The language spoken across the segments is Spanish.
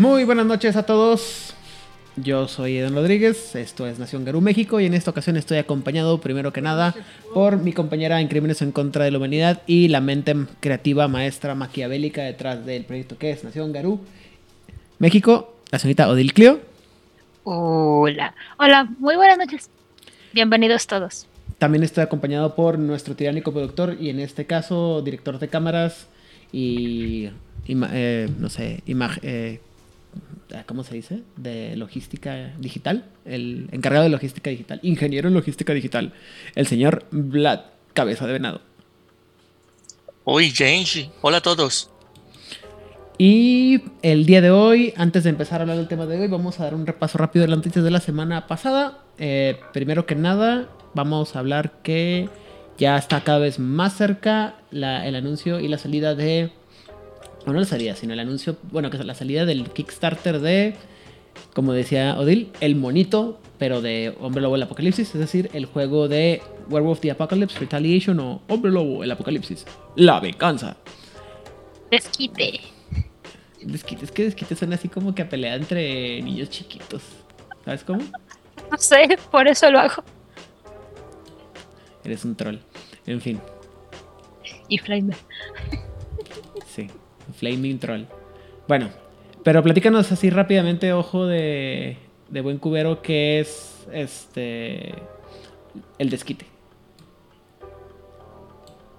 Muy buenas noches a todos. Yo soy Eden Rodríguez, esto es Nación Garú México y en esta ocasión estoy acompañado primero que nada por mi compañera en Crímenes en contra de la Humanidad y la mente creativa maestra maquiavélica detrás del proyecto que es Nación Garú México, la señorita Odil Clio. Hola, hola, muy buenas noches. Bienvenidos todos. También estoy acompañado por nuestro tiránico productor y en este caso director de cámaras y, eh, no sé, imagen... Eh, ¿Cómo se dice? De logística digital. El encargado de logística digital. Ingeniero en logística digital. El señor Vlad, cabeza de venado. Hoy, Genji. Hola a todos. Y el día de hoy, antes de empezar a hablar del tema de hoy, vamos a dar un repaso rápido de las noticias de la semana pasada. Eh, primero que nada, vamos a hablar que ya está cada vez más cerca la- el anuncio y la salida de... Bueno, no la salida, sino el anuncio, bueno, que es la salida del Kickstarter de, como decía Odil, el monito, pero de Hombre Lobo el Apocalipsis, es decir, el juego de Werewolf the Apocalypse, Retaliation o Hombre Lobo el Apocalipsis. La venganza. Desquite. Desquite, es que desquite suena así como que a pelea entre niños chiquitos. ¿Sabes cómo? No sé, por eso lo hago. Eres un troll. En fin, Y Flame. Flaming troll. Bueno, pero platícanos así rápidamente, ojo de, de buen cubero, que es este. El desquite.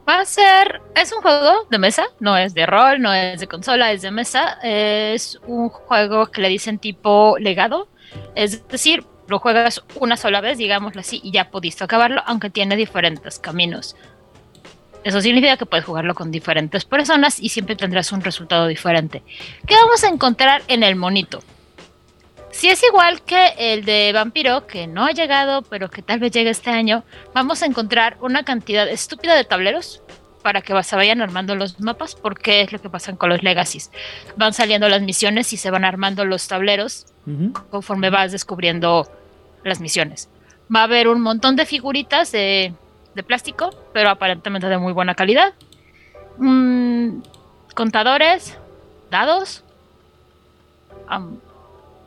Va a ser. Es un juego de mesa, no es de rol, no es de consola, es de mesa. Es un juego que le dicen tipo legado. Es decir, lo juegas una sola vez, digámoslo así, y ya pudiste acabarlo, aunque tiene diferentes caminos. Eso significa que puedes jugarlo con diferentes personas y siempre tendrás un resultado diferente. ¿Qué vamos a encontrar en el monito? Si es igual que el de Vampiro, que no ha llegado, pero que tal vez llegue este año, vamos a encontrar una cantidad estúpida de tableros para que se vayan armando los mapas, porque es lo que pasa con los Legacies. Van saliendo las misiones y se van armando los tableros conforme vas descubriendo las misiones. Va a haber un montón de figuritas de, de plástico, pero aparentemente de muy buena calidad. Mm, contadores, dados,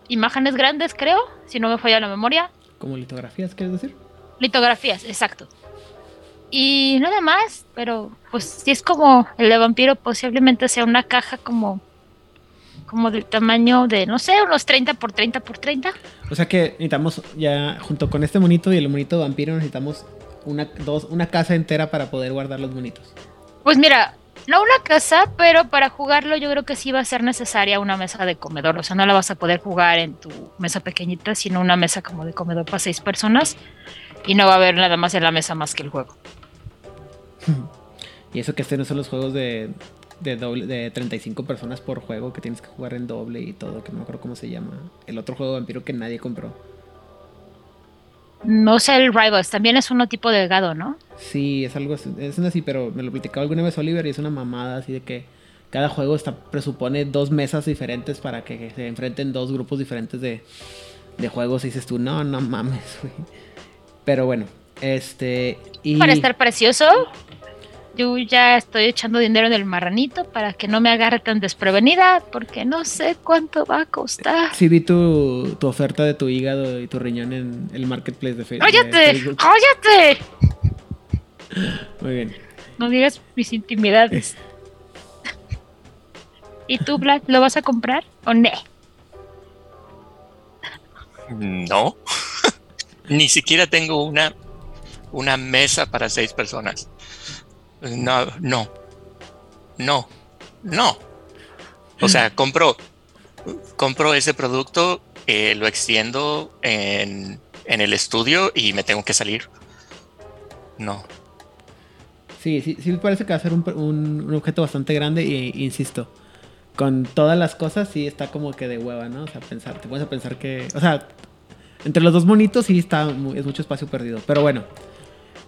imágenes grandes, creo, si no me falla la memoria. Como litografías, ¿quieres decir? Litografías, exacto. Y nada más, pero pues si es como el de vampiro, posiblemente sea una caja como, como del tamaño de, no sé, unos 30 por 30 por 30. O sea que necesitamos ya, junto con este monito y el monito vampiro, necesitamos una, dos, una casa entera para poder guardar los monitos. Pues mira, no una casa, pero para jugarlo yo creo que sí va a ser necesaria una mesa de comedor. O sea, no la vas a poder jugar en tu mesa pequeñita, sino una mesa como de comedor para seis personas. Y no va a haber nada más en la mesa más que el juego. Y eso que este no son los juegos de, de, doble, de 35 personas por juego que tienes que jugar en doble y todo, que no me acuerdo cómo se llama. El otro juego de vampiro que nadie compró. No sé, el Rivals también es uno tipo delgado, ¿no? Sí, es algo así, es así, pero me lo platicaba alguna vez Oliver y es una mamada así de que cada juego está presupone dos mesas diferentes para que se enfrenten dos grupos diferentes de, de juegos y dices tú, no, no mames, güey. Pero bueno, este... Y... Para estar precioso, yo ya estoy echando dinero en el marranito para que no me agarre tan desprevenida, porque no sé cuánto va a costar. Sí vi tu, tu oferta de tu hígado y tu riñón en el marketplace de, de ¡Cállate! Facebook. ¡Cállate! Muy bien. No digas mis intimidades. ¿Y tú, Black, lo vas a comprar o no? No. Ni siquiera tengo una, una mesa para seis personas. No, no. No. No. O sea, compro, compro ese producto, eh, lo extiendo en, en el estudio y me tengo que salir. No. Sí, sí, sí me parece que va a ser un, un- un objeto bastante grande y insisto, con todas las cosas sí está como que de hueva, ¿no? O sea, pensar, te puedes pensar que, o sea, entre los dos monitos sí está, es mucho espacio perdido, pero bueno.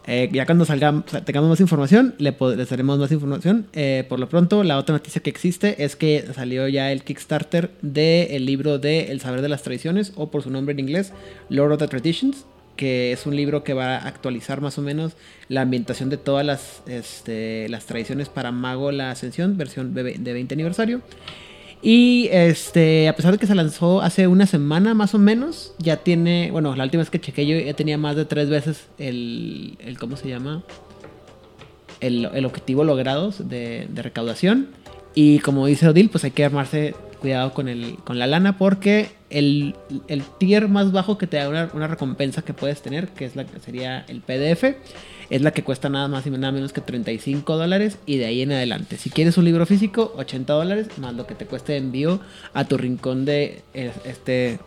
Eh, ya cuando salga, o sea, tengamos más información, le les daremos más información. Eh, por lo pronto, la otra noticia que existe es que salió ya el Kickstarter del libro de El saber de las tradiciones, o por su nombre en inglés, Lord of the Traditions, que es un libro que va a actualizar más o menos la ambientación de todas las, este, las tradiciones para Mago la Ascensión, versión de ve- de 20 aniversario. Y este, a pesar de que se lanzó hace una semana más o menos, ya tiene, bueno, la última vez que chequé yo ya tenía más de tres veces el, el ¿cómo se llama? El, el objetivo logrado de, recaudación. Y como dice Odil, pues hay que armarse cuidado con, el, con la lana porque el, el tier más bajo que te da una, una recompensa que puedes tener, que es la sería el PDF, es la que cuesta nada más y nada menos que 35 dólares y de ahí en adelante. Si quieres un libro físico, 80 dólares más lo que te cueste de envío a tu rincón de eh, este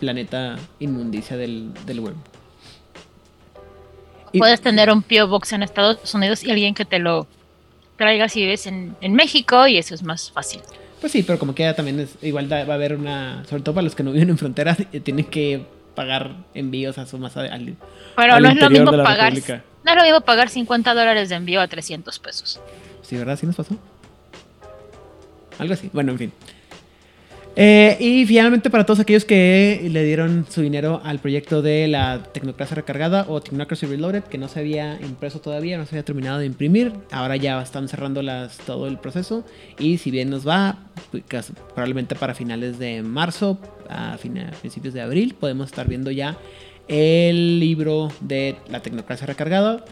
planeta inmundicia del, del web. Y- Puedes tener un P.O. Box en Estados Unidos y alguien que te lo traiga si vives en, en México y eso es más fácil. Pues sí, pero como queda también es igual va a haber una, sobre todo para los que no viven en fronteras, tienen que pagar envíos a su de, al- Pero al no es lo mismo pagar República. No es lo pagar 50 dólares de envío a 300 pesos. Sí, ¿verdad? ¿Sí nos pasó? Algo así. Bueno, en fin. Eh, y finalmente para todos aquellos que le dieron su dinero al proyecto de la Tecnocracia Recargada o Technocracy Reloaded, que no se había impreso todavía, no se había terminado de imprimir, ahora ya están cerrando todo el proceso y si bien nos va, pues, probablemente para finales de marzo, a fina- principios de abril, podemos estar viendo ya el libro de la Tecnocracia Recargada,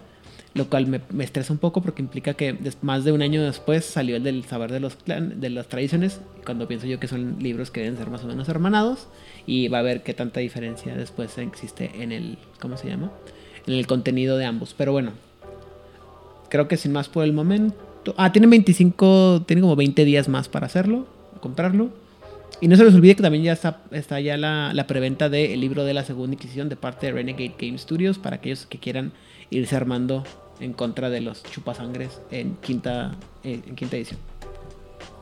lo cual me, estresa un poco porque implica que más de un año después salió el del saber de los clan, de las tradiciones, cuando pienso yo que son libros que deben ser más o menos hermanados y va a ver qué tanta diferencia después existe en el ¿cómo se llama? en el contenido de ambos, pero bueno. Creo que sin más por el momento. Ah, tienen 25, tienen como 20 días más para hacerlo, comprarlo. Y no se les olvide que también ya está, está ya la, la preventa del libro de la segunda Inquisición de parte de Renegade Game Studios para aquellos que quieran irse armando en contra de los chupasangres en quinta, eh, en quinta edición.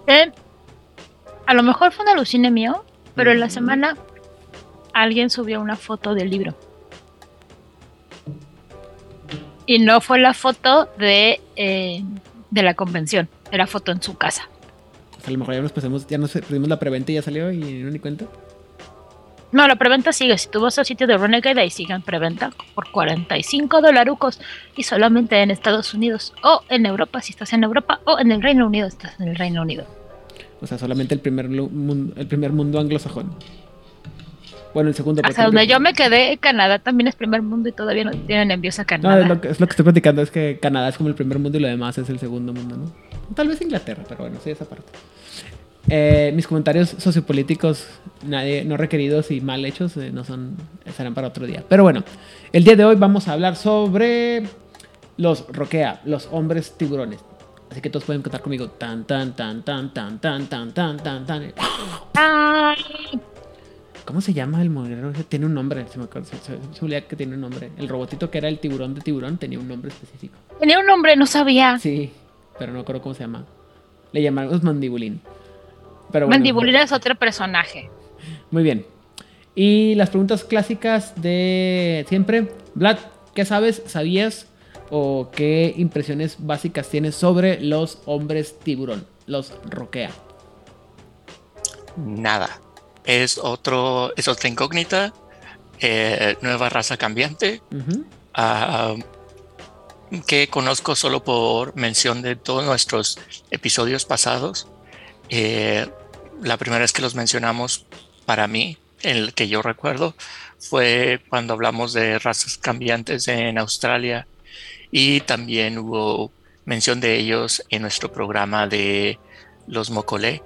Eh, a lo mejor fue un alucine mío, pero en la semana alguien subió una foto del libro. Y no fue la foto de, eh, de la convención, era foto en su casa. A lo mejor ya nos pasamos, ya nos perdimos la preventa y ya salió y no ni cuenta. No, la preventa sigue. Si tú vas al sitio de Renegade, ahí siguen preventa por 45 dolarucos y solamente en Estados Unidos o en Europa, si estás en Europa, o en el Reino Unido, estás en el Reino Unido. O sea, solamente el primer, mundo, el primer mundo anglosajón. Bueno, el segundo. Hasta donde yo me quedé, Canadá también es primer mundo y todavía no tienen envíos a No, Canadá. es lo, que, es lo que estoy platicando, es que Canadá es como el primer mundo y lo demás es el segundo mundo, ¿no? Tal vez Inglaterra, pero bueno, sí, esa parte. Eh, mis comentarios sociopolíticos nadie, no requeridos y mal hechos eh, no son estarán para otro día. Pero bueno, el día de hoy vamos a hablar sobre los roquea, los hombres tiburones. Así que todos pueden contar conmigo. Tan, tan, tan, tan, tan, tan, tan, tan, tan, tan. Ay, ¿Cómo se llama el modelo? Tiene un nombre, se me acuerda, se, se- se me olvidaba que tiene un nombre. El robotito que era el tiburón de tiburón tenía un nombre específico. tenía un nombre, no sabía. Sí, pero no me acuerdo cómo se llama. Le llamamos mandibulín. Pero bueno, Mandibulina es otro personaje. Muy bien. Y las preguntas clásicas de siempre. Vlad, ¿qué sabes, sabías o qué impresiones básicas tienes sobre los hombres tiburón? Los roquea. Nada. Es otro, es otra incógnita. eh, nueva raza cambiante. Ah, que conozco solo por mención de todos nuestros episodios pasados. Eh, la primera vez que los mencionamos, para mí, el que yo recuerdo, fue cuando hablamos de razas cambiantes en Australia y también hubo mención de ellos en nuestro programa de los Mocolé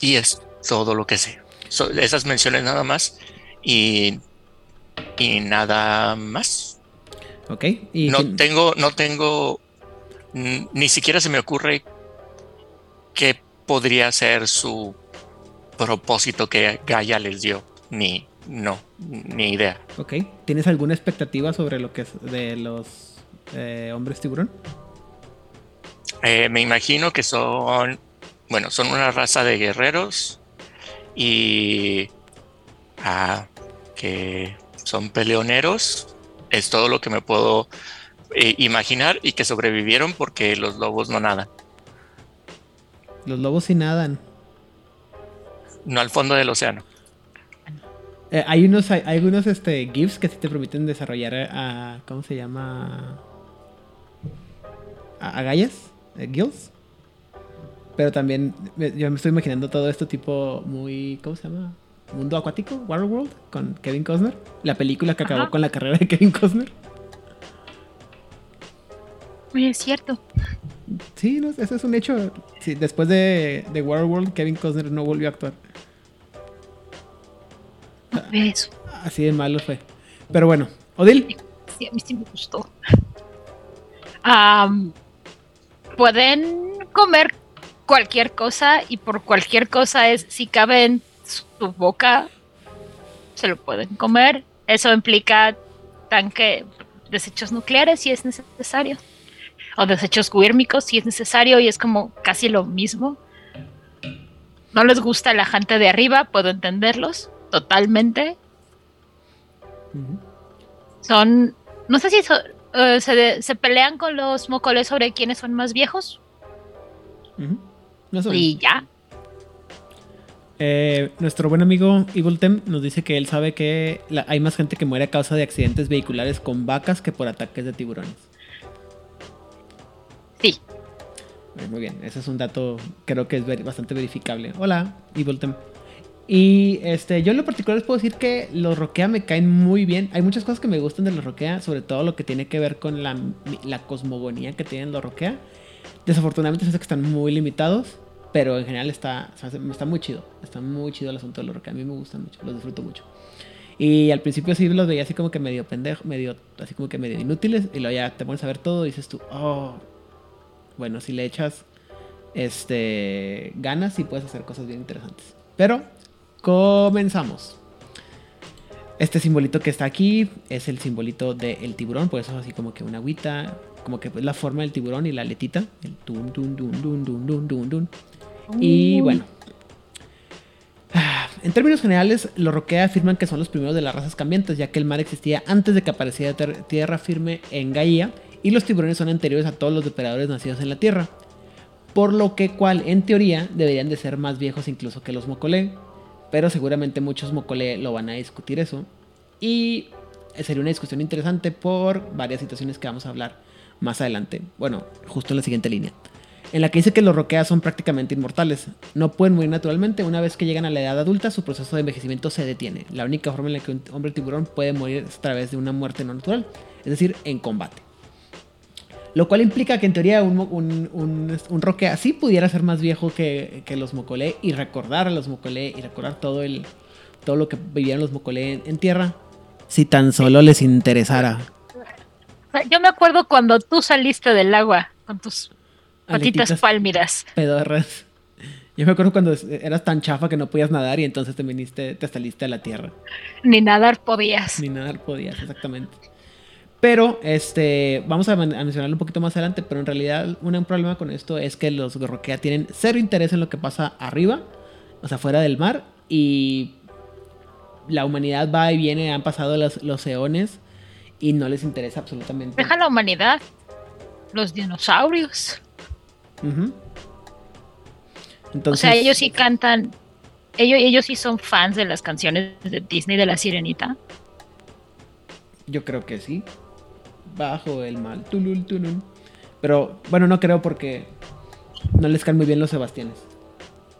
y es todo lo que sé. So- esas menciones nada más y, y nada más. Ok. Y No tengo, no tengo, ni siquiera se me ocurre qué podría ser su propósito que Gaia les dio. Ni, no, ni idea. ok. ¿Tienes alguna expectativa sobre lo que es de los eh, hombres tiburón? Eh, me imagino que son, bueno, son una raza de guerreros y ah, que son peleoneros. Es todo lo que me puedo eh, imaginar y que sobrevivieron porque los lobos no nadan. Los lobos sí nadan. No al fondo del océano. Eh, hay unos, hay, hay algunos este, GIFs que sí te permiten desarrollar a. ¿Cómo se llama? A, agallas, eh, gills. Pero también yo me estoy imaginando todo esto tipo muy. ¿Cómo se llama? Mundo Acuático, Waterworld, con Kevin Costner. La película que acabó Ajá. con la carrera de Kevin Costner. Es cierto. Sí, no, eso es un hecho. Sí, después de, de Waterworld, Kevin Costner no volvió a actuar. No eso. Así de malo fue. Pero bueno, Odil. Sí, a mí sí me gustó. Am, Pueden comer cualquier cosa y por cualquier cosa es si cabe en su boca, se lo pueden comer. Eso implica tanque desechos nucleares si es necesario. O desechos quírmicos si es necesario y es como casi lo mismo. No les gusta la gente de arriba, puedo entenderlos totalmente. Son, no sé si so- eh, se, se pelean con los mocoles sobre quiénes son más viejos Y ya. Eh, nuestro buen amigo Evil Tem nos dice que él sabe que la- hay más gente que muere a causa de accidentes vehiculares con vacas que por ataques de tiburones. Sí. Eh, Muy bien, ese es un dato creo que es ver- bastante verificable. Hola, Evil Tem. Y este, yo en lo particular les puedo decir que los Roquea me caen muy bien. Hay muchas cosas que me gustan de los Roquea, sobre todo lo que tiene que ver con la, la cosmogonía que tienen los Roquea. Desafortunadamente sé que están muy limitados, pero en general está, está muy chido. Está muy chido el asunto de los Roquea. A mí me gustan mucho, los disfruto mucho. Y al principio sí los veía así como que medio pendejo, medio, así como que medio inútiles. Y luego ya te pones a ver todo dices tú, oh, bueno, si le echas este ganas y puedes hacer cosas bien interesantes. Pero comenzamos. Este simbolito que está aquí es el simbolito del tiburón, por eso es así como que una agüita, como que es la forma del tiburón y la aletita, el tun tun dun dun dun dun dun dun. Y bueno. Ah, En términos generales, los Roquea afirman que son los primeros de las razas cambiantes, ya que el mar existía antes de que apareciera tierra firme en Gaia, y los tiburones son anteriores a todos los depredadores nacidos en la Tierra. Por lo que cual, en teoría, deberían de ser más viejos incluso que los Mocole. Pero seguramente muchos Mocole lo van a discutir eso. Y sería una discusión interesante por varias situaciones que vamos a hablar más adelante. Bueno, justo en la siguiente línea. En la que dice que los roqueas son prácticamente inmortales. No pueden morir naturalmente. Una vez que llegan a la edad adulta, su proceso de envejecimiento se detiene. La única forma en la que un hombre tiburón puede morir es a través de una muerte no natural. Es decir, en combate. Lo cual implica que en teoría un, un, un, un roquea sí pudiera ser más viejo que, los mocolé y recordar a los mocolé y recordar todo, el, todo lo que vivieron los mocolé en, en tierra. Si tan solo les interesara. Yo me acuerdo cuando tú saliste del agua con tus patitas pálmidas. pedorras. Yo me acuerdo cuando eras tan chafa que no podías nadar y entonces te viniste, te saliste a la tierra. Ni nadar podías. Ni nadar podías, exactamente. Pero, este, vamos a, a mencionarlo un poquito más adelante, pero en realidad un, problema con esto es que los Roquea tienen cero interés en lo que pasa arriba, o sea, fuera del mar, y la humanidad va y viene, han pasado los, los eones y no les interesa absolutamente. Deja la humanidad. Los dinosaurios. O Entonces, sea, ellos sí cantan. Ellos, ellos sí son fans de las canciones de Disney de la Sirenita. Yo creo que sí. Bajo el mal. Tulul, tulul. Pero bueno, no creo porque no les caen muy bien los Sebastianes.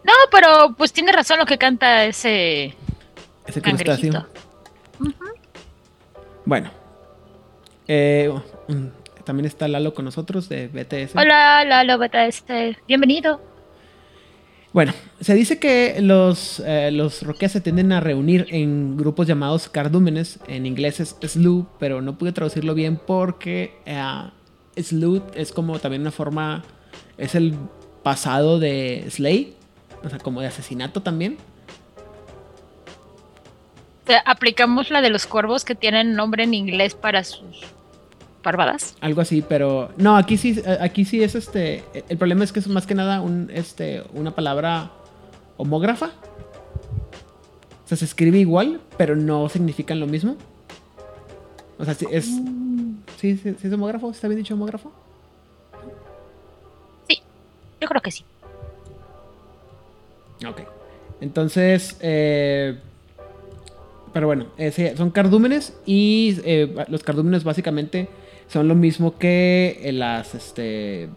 No, pero pues tiene razón lo que canta ese Ese crustáceo. Bueno. Eh, también está Lalo con nosotros de BTS. Hola, Lalo, este. Bienvenido. Bueno, se dice que los, eh, los roqueas se tienden a reunir en grupos llamados cardúmenes. En inglés es slew, pero no pude traducirlo bien porque eh, slew es como también una forma. Es el pasado de slay, o sea, como de asesinato también. Aplicamos la de los cuervos que tienen nombre en inglés para sus parvadas. Algo así, pero no, aquí sí, aquí sí es este. El problema es que es más que nada un, este, una palabra homógrafa. O sea, se escribe igual, pero no significan lo mismo. O sea, sí es. ¿Sí, sí, sí es homógrafo? ¿Está bien dicho homógrafo? Yo creo que sí. Ok. Entonces, eh, pero bueno, son cardúmenes y eh, los cardúmenes básicamente son lo mismo que eh, las, este,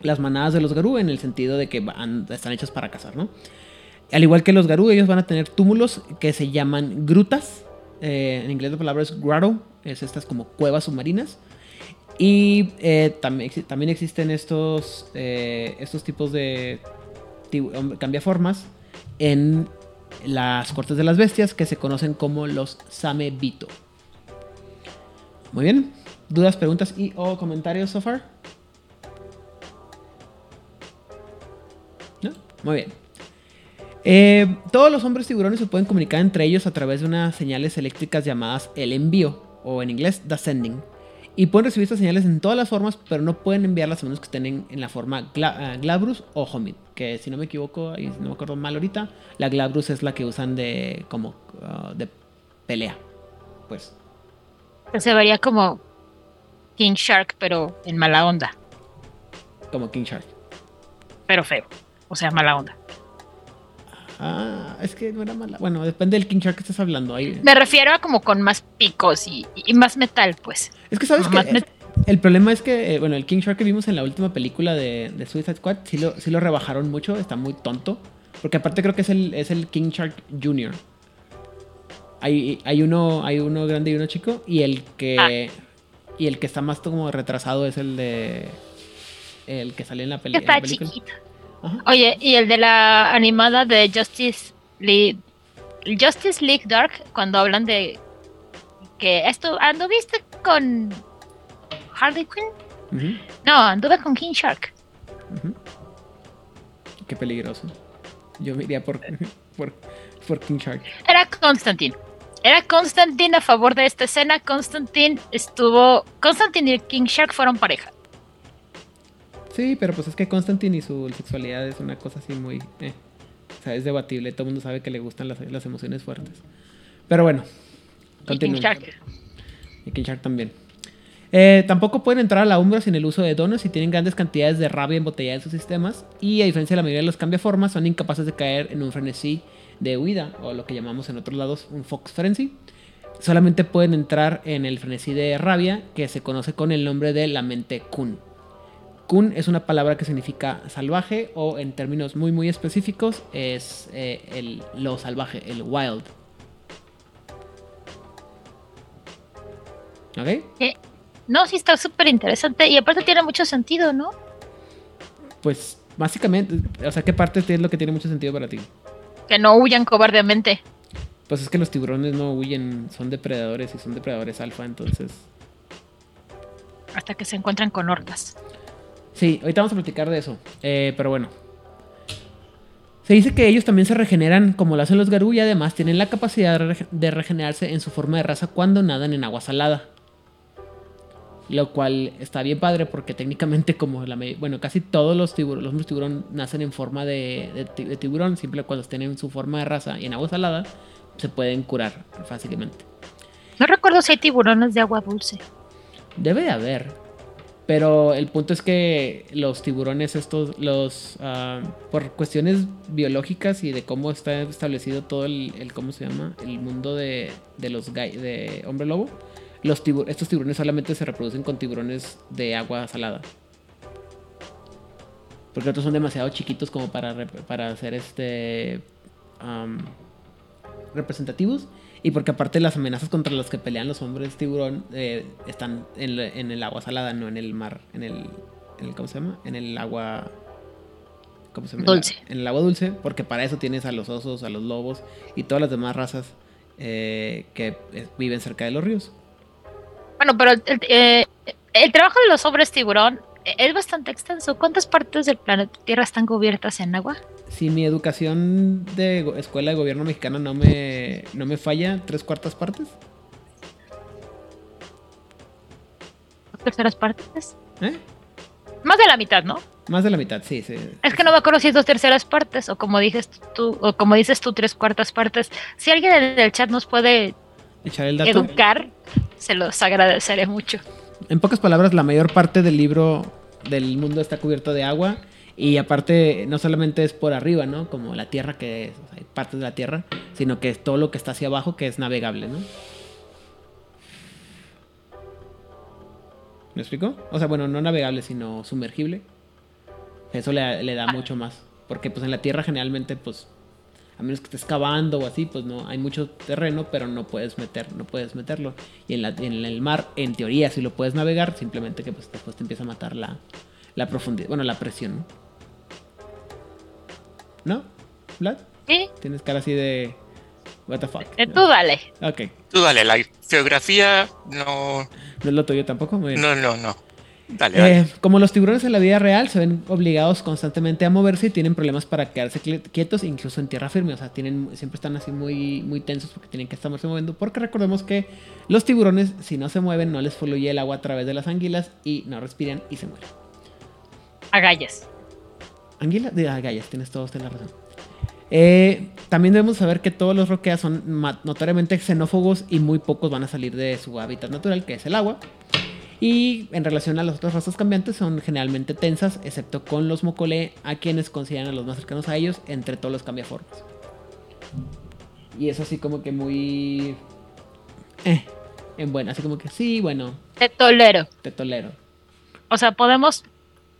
las manadas de los Garú en el sentido de que están hechas para cazar, ¿no? Al igual que los Garú, ellos van a tener túmulos que se llaman grutas. Eh, en inglés la palabra es grotto, es estas como cuevas submarinas. Y eh, también, también existen estos, estos tipos de cambiaformas en las cortes de las bestias que se conocen como los Samebito. Muy bien. ¿Dudas, preguntas y o comentarios so far? ¿No? Muy bien. Eh, todos los hombres tiburones se pueden comunicar entre ellos a través de unas señales eléctricas llamadas el envío, o en inglés, the sending. Y pueden recibir estas señales en todas las formas, pero no pueden enviarlas a menos que estén en, la forma gla- eh, glabrus o homid. Que si no me equivoco, y no me acuerdo mal ahorita, la glabrus es la que usan de como ah, de pelea. Pues. Se vería como King Shark, pero en mala onda. Como King Shark. Pero feo. O sea, mala onda. Ah, es que no era mala. Bueno, depende del King Shark que estés hablando. Ahí. Me refiero a como con más picos y, y más metal, pues. Es que sabes que eh, el problema es que, eh, bueno, el King Shark que vimos en la última película de, de Suicide Squad, sí lo, sí lo rebajaron mucho, está muy tonto. Porque aparte creo que es el, es el King Shark Jr. Hay, hay, uno, hay uno grande y uno chico. Y el que. Y el que está más como retrasado es el de. El que sale en la, peli- en la Está película. chiquito. Ajá. Oye, y el de la animada de Justice League, Justice League Dark, cuando hablan de que esto anduviste con Harley Quinn, no, anduve con King Shark. Qué peligroso. Yo me iría por, por, por King Shark. Era Constantine. Era Constantine a favor de esta escena. Constantine estuvo. Constantine y King Shark fueron pareja. Sí, pero pues es que Constantine y su sexualidad es una cosa así muy... eh. O sea, es debatible. Todo el mundo sabe que le gustan las, las emociones fuertes. Pero bueno. Y King. Shark. Y King Shark también. Eh, tampoco pueden entrar a la Umbra sin el uso de donos y tienen grandes cantidades de rabia embotellada en sus sistemas. Y a diferencia de la mayoría de los cambiaformas, son incapaces de caer en un frenesí de huida, o lo que llamamos en otros lados un Fox Frenzy. Solamente pueden entrar en el frenesí de rabia, que se conoce con el nombre de la mente Kun. Kun es una palabra que significa salvaje, o en términos muy muy específicos, es eh, el, lo salvaje, el wild. ¿Ok? No, sí está súper interesante. Y aparte tiene mucho sentido, ¿no? Pues básicamente, o sea, ¿qué parte es lo que tiene mucho sentido para ti? Que no huyan cobardemente. Pues es que los tiburones no huyen, son depredadores y son depredadores alfa, entonces... Hasta que se encuentran con orcas. Sí, ahorita vamos a platicar de eso, eh, pero bueno. Se dice que ellos también se regeneran como lo hacen los garú y además tienen la capacidad de rege- de regenerarse en su forma de raza cuando nadan en agua salada. Lo cual está bien padre porque técnicamente como la bueno, casi todos los tiburones, los tiburón nacen en forma de, de ti- de tiburón, siempre cuando estén en su forma de raza y en agua salada, se pueden curar fácilmente. No recuerdo si hay tiburones de agua dulce. Debe de haber. Pero el punto es que los tiburones estos, los ah, por cuestiones biológicas y de cómo está establecido todo el, el- ¿cómo se llama? El mundo de, de los de hombre lobo. Los tibu- estos tiburones solamente se reproducen con tiburones de agua salada. Porque otros son demasiado chiquitos como para, para ser este am, representativos. Y porque aparte las amenazas contra las que pelean los hombres tiburón eh, están en, en el agua salada, no en el mar, en el, en el- ¿cómo se llama? En el agua ¿cómo se llama? Dulce. En el agua dulce, porque para eso tienes a los osos, a los lobos y todas las demás razas eh, que eh, viven cerca de los ríos. Bueno, pero el, eh, el trabajo de los hombres tiburón es bastante extenso. ¿Cuántas partes del planeta Tierra están cubiertas en agua? Si mi educación de escuela de gobierno mexicana no me, no me falla, tres cuartas partes. ¿Terceras partes? ¿Eh? Más de la mitad, ¿no? Más de la mitad, sí, sí. Es que no me acuerdo si es dos terceras partes o como dices tú, o como dices tú, tres cuartas partes. Si alguien en el chat nos puede Echar el dato. educar, se los agradeceré mucho. En pocas palabras, la mayor parte del libro del mundo está cubierto de agua. Y aparte, no solamente es por arriba, ¿no? Como la tierra, que es, o sea, hay partes de la tierra, sino que es todo lo que está hacia abajo, que es navegable, ¿no? ¿Me explico? O sea, bueno, no navegable, sino sumergible. Eso le, le da Ah. mucho más. Porque pues en la tierra generalmente, pues, a menos que estés cavando o así, pues no, hay mucho terreno, pero no puedes meter, no puedes meterlo. Y en, la, en el mar, en teoría, sí lo puedes navegar, simplemente que pues después te empieza a matar la, la profundidad, bueno, la presión, ¿no? ¿No? ¿Vlad? Sí, Tienes cara así de... What the fuck. eh, tú dale. Ok. Tú dale, la geografía no, No es lo tuyo tampoco. Muy bien. no, no, no. Dale, dale. Eh, como los tiburones en la vida real se ven obligados constantemente a moverse y tienen problemas para quedarse qui- quietos, incluso en tierra firme. O sea, tienen, siempre están así muy, muy tensos porque tienen que estarse moviendo. Porque recordemos que los tiburones, si no se mueven, no les fluye el agua a través de las anguilas y no respiran y se mueren. Agallas. Anguilas, de agallas, tienes todos, tienes la razón. Eh, también debemos saber que todos los roqueas son notoriamente xenófobos y muy pocos van a salir de su hábitat natural, que es el agua. Y en relación a las otras razas cambiantes, son generalmente tensas, excepto con los mocole, a quienes consideran a los más cercanos a ellos entre todos los cambiaformas. Y eso así como que muy... Eh, en bueno, así como que sí, bueno, Te tolero. te tolero. O sea, podemos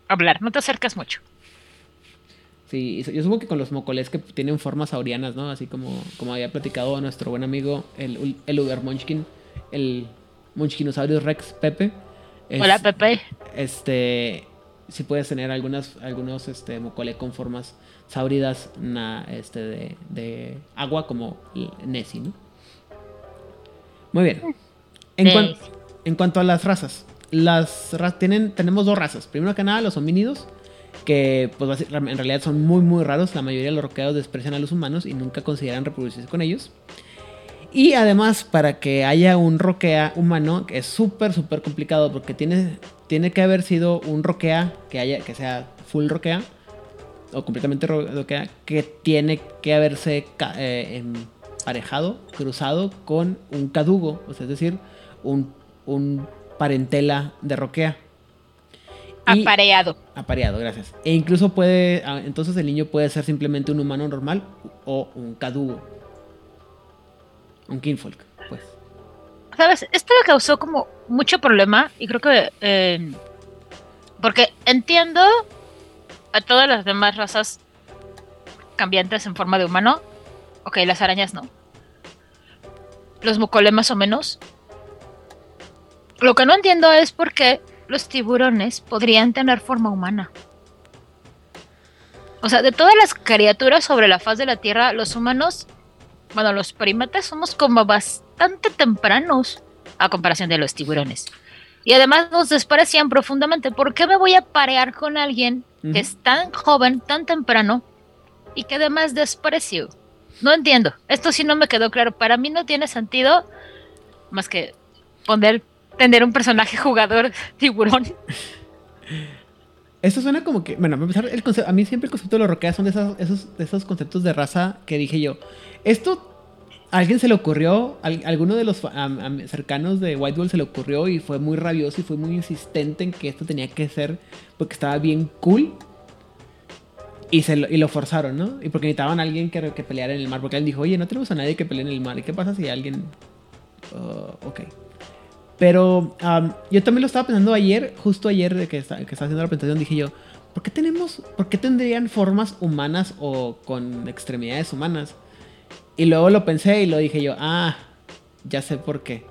hablar, no te acercas mucho. Sí, yo supongo que con los mocoles que tienen formas saurianas, ¿no? Así como, como había platicado nuestro buen amigo, el, el Uber Munchkin, el Munchkinosaurus Rex Pepe. Es- Hola, Pepe. Este, si puedes tener algunas, algunos este, mocole con formas sáuridas na- este, de, de agua, como Nessie, ¿no? Muy bien. En, cuan- en cuanto a las razas, las ra- tienen, tenemos dos razas. Primero que nada, los homínidos, que pues en realidad son muy muy raros. La mayoría de los roqueados desprecian a los humanos y nunca consideran reproducirse con ellos. Y además, para que haya un roquea humano, que es súper, súper complicado porque tiene, tiene que haber sido un roquea que, haya, que sea full roquea o completamente ro- roquea, que tiene que haberse eh, emparejado, cruzado con un cadugo, o sea, es decir, un, un parentela de roquea. Y- Apareado. Apareado, gracias. E incluso puede, ah, entonces el niño puede ser simplemente un humano normal o un cadugo. Un kinfolk, pues. ¿Sabes? Esto me causó como mucho problema y creo que... eh, porque entiendo a todas las demás razas cambiantes en forma de humano. Ok, las arañas no. Los mocole más o menos. Lo que no entiendo es por qué los tiburones podrían tener forma humana. O sea, de todas las criaturas sobre la faz de la Tierra, los humanos bueno, los primates somos como bastante tempranos a comparación de los tiburones. Y además nos desprecian profundamente. ¿Por qué me voy a parear con alguien que es tan joven, tan temprano y que además desprecio? No entiendo. Esto sí no me quedó claro. Para mí no tiene sentido más que poner, tener un personaje jugador tiburón. Eso suena como que, bueno, a, a mí siempre el concepto de los roqueas son de, esos, esos conceptos de raza que dije yo. Esto, ¿a alguien se le ocurrió? ¿Al- alguno de los am- cercanos de White Wolf se le ocurrió y fue muy rabioso y fue muy insistente en que esto tenía que ser porque estaba bien cool. Y, se lo, y lo forzaron, ¿no? Y porque necesitaban a alguien que, que peleara en el mar. Porque él dijo, oye, no tenemos a nadie que pelee en el mar. ¿Y qué pasa si alguien... Uh, ok. Pero am, yo también lo estaba pensando ayer, justo ayer de que, estaba haciendo la presentación, dije yo, ¿por qué tenemos, por qué tendrían formas humanas o con extremidades humanas? Y luego lo pensé y lo dije yo, ah, ya sé por qué.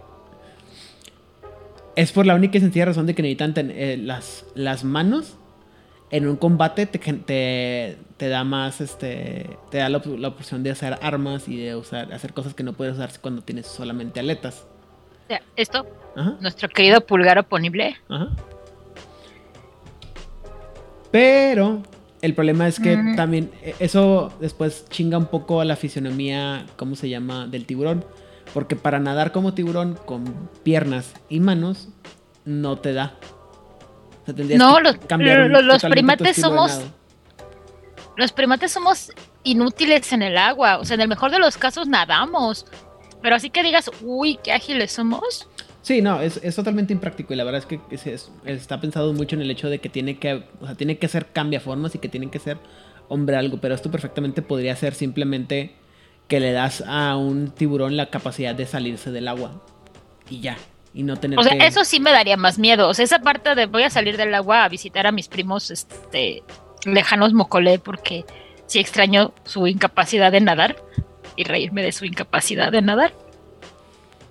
Es por la única y sencilla razón de que necesitan eh, las, las manos en un combate te, te, te da más, este, te da la, la opción de hacer armas y de usar, hacer cosas que no puedes usar cuando tienes solamente aletas. O sea, esto, Ajá. nuestro querido pulgar oponible. Ajá. Pero el problema es que también eh, eso después chinga un poco a la fisionomía, ¿cómo se llama?, del tiburón. Porque para nadar como tiburón con piernas y manos no te da. O sea, tendrías No, que los- los- los primates somos-. Los primates somos inútiles en el agua. O sea, en el mejor de los casos nadamos. Pero así que digas, uy, qué ágiles somos. Sí, no, es, es totalmente impráctico y la verdad es que es- es- está pensado mucho en el hecho de que tiene que, o sea, tiene que ser cambiaformas y que tienen que ser hombre algo, pero esto perfectamente podría ser simplemente que le das a un tiburón la capacidad de salirse del agua y ya, y no tener O sea, que... eso sí me daría más miedo. O sea, esa parte de voy a salir del agua a visitar a mis primos este, lejanos mocolé porque sí extraño su incapacidad de nadar y reírme de su incapacidad de nadar.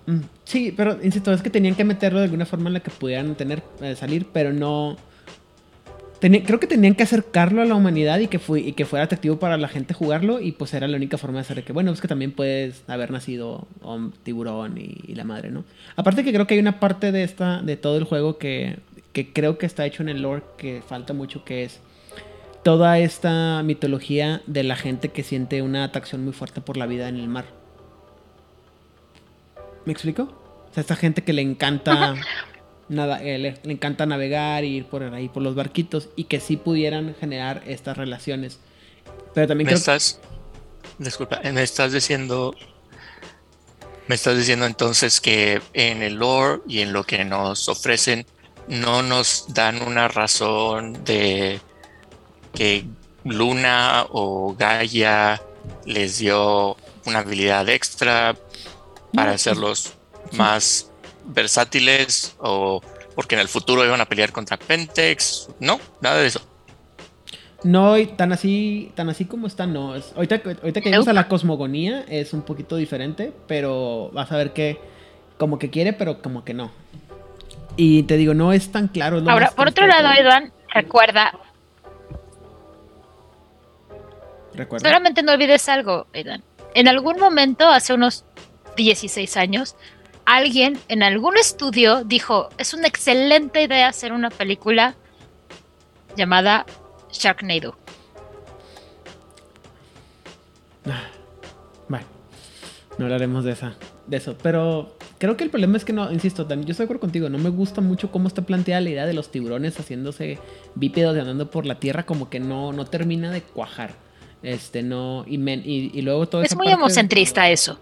Mm, sí, pero insisto, es que tenían que meterlo de alguna forma en la que pudieran tener, eh, salir, pero no. creo que tenían que acercarlo a la humanidad y que, fue, y que fuera atractivo para la gente jugarlo. Y pues era la única forma de hacer que, bueno, es que también puedes haber nacido tiburón y, la madre, ¿no? Aparte que creo que hay una parte de esta, de todo el juego que, que creo que está hecho en el lore que falta mucho, que es toda esta mitología de la gente que siente una atracción muy fuerte por la vida en el mar. ¿Me explico? O sea, esta gente que le encanta nada, eh, le, encanta navegar y ir por ahí por los barquitos y que sí pudieran generar estas relaciones. Pero también me estás disculpa, me estás diciendo me estás diciendo entonces que en el lore y en lo que nos ofrecen no nos dan una razón de que Luna o Gaia les dio una habilidad extra para hacerlos más versátiles o porque en el futuro iban a pelear contra Pentex. No, nada de eso. No, tan así, tan así como está, no. ahorita, ahorita que llegamos a la cosmogonía es un poquito diferente, pero vas a ver que como que quiere, pero como que no. Y te digo, no es tan claro. Ahora, por otro lado, Edwan, recuerda. Recuerda. Solamente no olvides algo, Edwan. En algún momento, hace unos 16 años, alguien en algún estudio dijo, es una excelente idea hacer una película llamada Sharknado. Bueno, no hablaremos de esa, de eso, pero creo que el problema es que no, insisto, yo estoy de acuerdo contigo, no me gusta mucho cómo está planteada la idea de los tiburones haciéndose bípedos y andando por la tierra, como que no, no termina de cuajar. Este, no, y, y, luego todo Es muy homocentrista eso.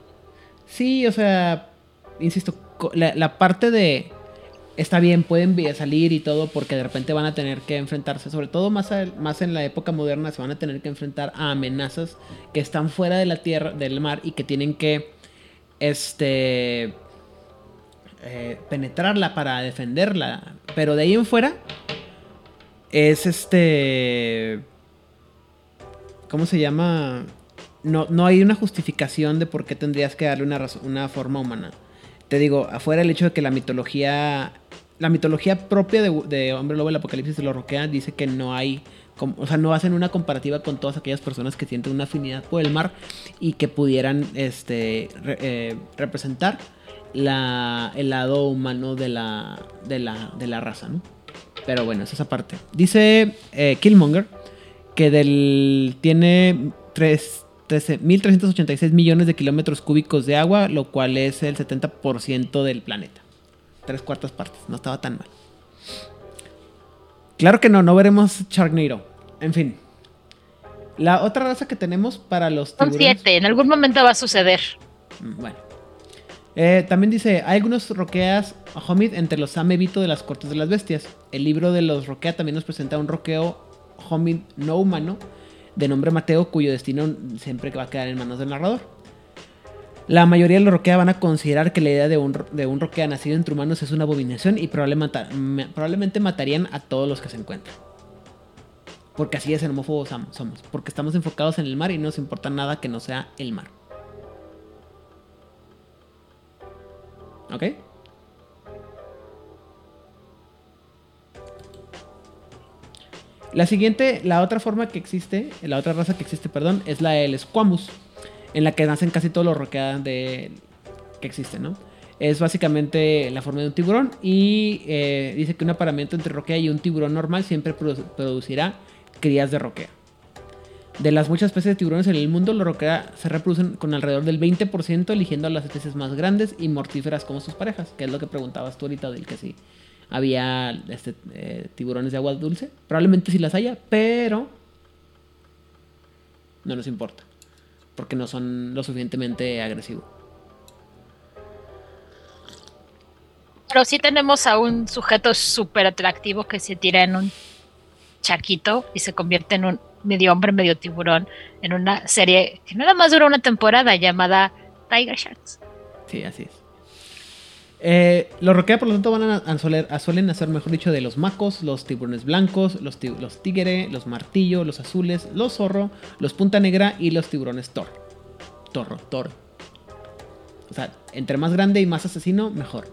Sí, o sea, insisto, la, parte de está bien, pueden salir y todo porque de repente van a tener que enfrentarse, sobre todo más, más en la época moderna, se van a tener que enfrentar a amenazas que están fuera de la tierra, del mar y que tienen que, este, eh, penetrarla para defenderla. Pero de ahí en fuera es este, ¿cómo se llama? no, no hay una justificación de por qué tendrías que darle una, una forma humana. Te digo, afuera el hecho de que la mitología, la mitología propia de, Hombre Lobo, el Apocalipsis de lo Roquea, dice que no hay, o sea, no hacen una comparativa con todas aquellas personas que sienten una afinidad por el mar y que pudieran este, eh, representar la, el lado humano de la, de la, de la raza, ¿no? Pero bueno, es esa parte. Dice eh, Killmonger que del, tiene tres 1.386 millones de kilómetros cúbicos de agua, lo cual es el 70% del planeta. Tres cuartas partes, no estaba tan mal. Claro que no, no veremos Sharknado. En fin. La otra raza que tenemos para los tiburones... Son siete, en algún momento va a suceder. Mm, bueno. Eh, también dice, hay algunos roqueas Homid entre los amebito de las cortes de las bestias. El libro de los roquea también nos presenta un roqueo Homid no humano de nombre Mateo, cuyo destino siempre va a quedar en manos del narrador. La mayoría de los roquea van a considerar que la idea de un, de un roquea nacido entre humanos es una abominación y probablemente, probablemente matarían a todos los que se encuentran. Porque así es homófobos somos. Porque estamos enfocados en el mar y no nos importa nada que no sea el mar. ¿Ok? La siguiente, la otra forma que existe, la otra raza que existe, perdón, es la del Squamus, en la que nacen casi todos los roqueadas de, que existen, ¿no? Es básicamente la forma de un tiburón y eh, dice que un aparamiento entre roquea y un tiburón normal siempre producirá crías de roquea. De las muchas especies de tiburones en el mundo, los roquea se reproducen con alrededor del 20%, eligiendo a las especies más grandes y mortíferas como sus parejas, que es lo que preguntabas tú ahorita del que sí había este, eh, tiburones de agua dulce. Probablemente sí las haya, pero no nos importa. Porque no son lo suficientemente agresivos. Pero sí tenemos a un sujeto súper atractivo que se tira en un chaquito y se convierte en un medio hombre, medio tiburón, en una serie que nada más dura una temporada llamada Tiger Sharks. Sí, así es. Eh, los roquea, por lo tanto, van a, suelen hacer, mejor dicho, de los macos, los tiburones blancos, los, ti- los tigre, los martillo, los azules, los zorro, los punta negra y los tiburones tor. Torro, toro. O sea, entre más grande y más asesino, mejor.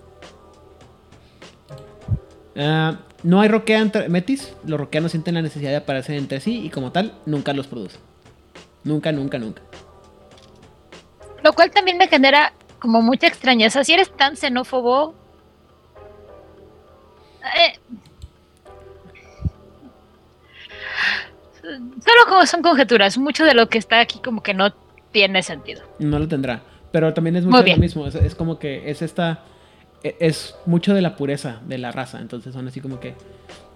Ah, no hay roquea entre metis. Los roquea no sienten la necesidad de aparecer entre sí y como tal, nunca los producen. Nunca, nunca, nunca. Lo cual también me genera como mucha extrañeza. Si eres tan xenófobo. eh, solo como son conjeturas. Mucho de lo que está aquí como que no tiene sentido. No lo tendrá. Pero también es mucho de lo mismo. Es, es como que es esta. e- Es mucho de la pureza de la raza. Entonces son así como que.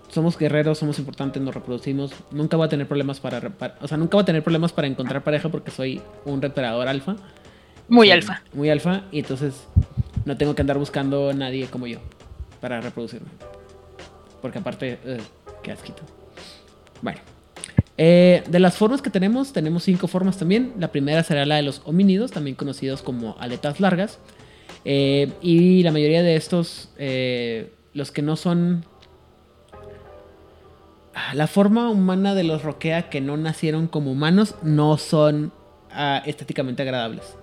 Somos guerreros, somos importantes, nos reproducimos. Nunca voy a tener problemas para, para- O sea, nunca voy a tener problemas para encontrar pareja porque soy un reparador alfa. Muy alfa. Muy alfa. Y entonces no tengo que andar buscando a nadie como yo para reproducirme. Porque aparte, ugh, qué asquito. Bueno. Eh, de las formas que tenemos, tenemos cinco formas también. La primera será la de los homínidos, también conocidos como aletas largas. Eh, y la mayoría de estos, eh, los que no son... Ah, La forma humana de los roquea que no nacieron como humanos no son ah, estéticamente agradables.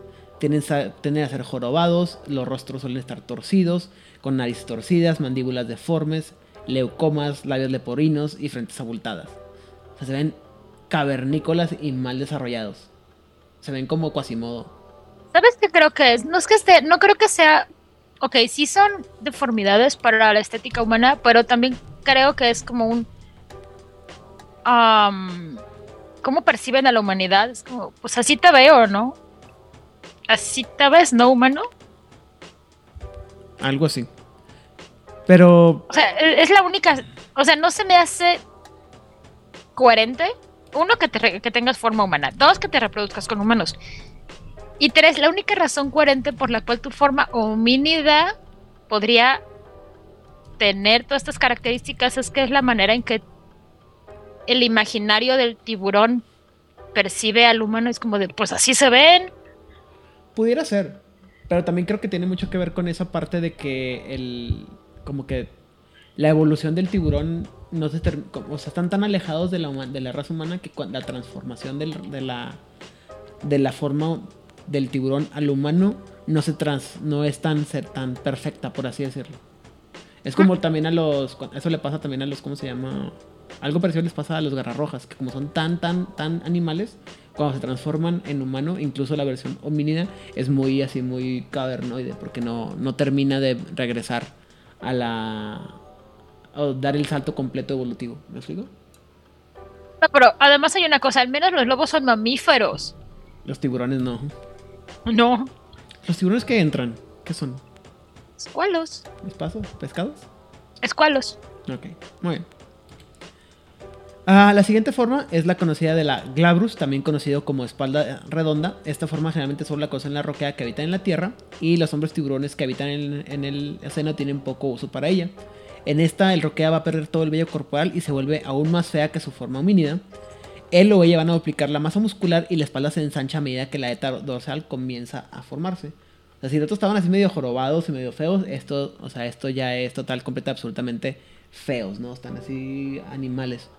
Tienden a ser jorobados, los rostros suelen estar torcidos, con nariz torcidas, mandíbulas deformes, leucomas, labios leporinos y frentes abultadas. O sea, se ven cavernícolas y mal desarrollados. Se ven como Quasimodo. ¿Sabes qué creo que es? No es que esté, no creo que sea. Ok, sí son deformidades para la estética humana, pero también creo que es como un. ¿Cómo perciben a la humanidad? Es como, pues así te veo, ¿no? Así te ves, ¿no, humano? Algo así. Pero O sea, e- es la única. O sea, no se me hace coherente. Uno, que, te que tengas forma humana. Dos, que te reproduzcas con humanos. Y tres, la única razón coherente por la cual tu forma homínida podría tener todas estas características es que es la manera en que el imaginario del tiburón percibe al humano. Es como de, pues así se ven. Pudiera ser. Pero también creo que tiene mucho que ver con esa parte de que el. Como que la evolución del tiburón no se ter- como- o sea, están tan alejados de la, de la raza humana que la transformación de la de la forma del tiburón al humano no se trans no es tan ser tan perfecta por así decirlo es como también a los eso le pasa también a los cómo se llama algo parecido les pasa a los garrarrojas que como son tan tan tan animales cuando se transforman en humano incluso la versión homínida es muy así muy cavernoide porque no no termina de regresar a la o dar el salto completo evolutivo ¿me explico? No, pero además hay una cosa, al menos los lobos son mamíferos. los tiburones no No, los tiburones que entran ¿qué son? escualos. ¿Espasos? ¿Pescados? Escualos. Ok, muy bien. Ah, la siguiente forma es la conocida de la glabrus, también conocido como espalda redonda. Esta forma generalmente solo la conocen la roquea que habitan en la tierra y los hombres tiburones que habitan en, en el océano tienen poco uso para ella. En esta el roquea va a perder todo el vello corporal y se vuelve aún más fea que su forma homínida. Él o ella van a duplicar la masa muscular y la espalda se ensancha a medida que la aleta dorsal comienza a formarse. O sea, si los otros estaban así medio jorobados y medio feos, esto, o sea, esto ya es total, completa, absolutamente feos, ¿no? Están así animales.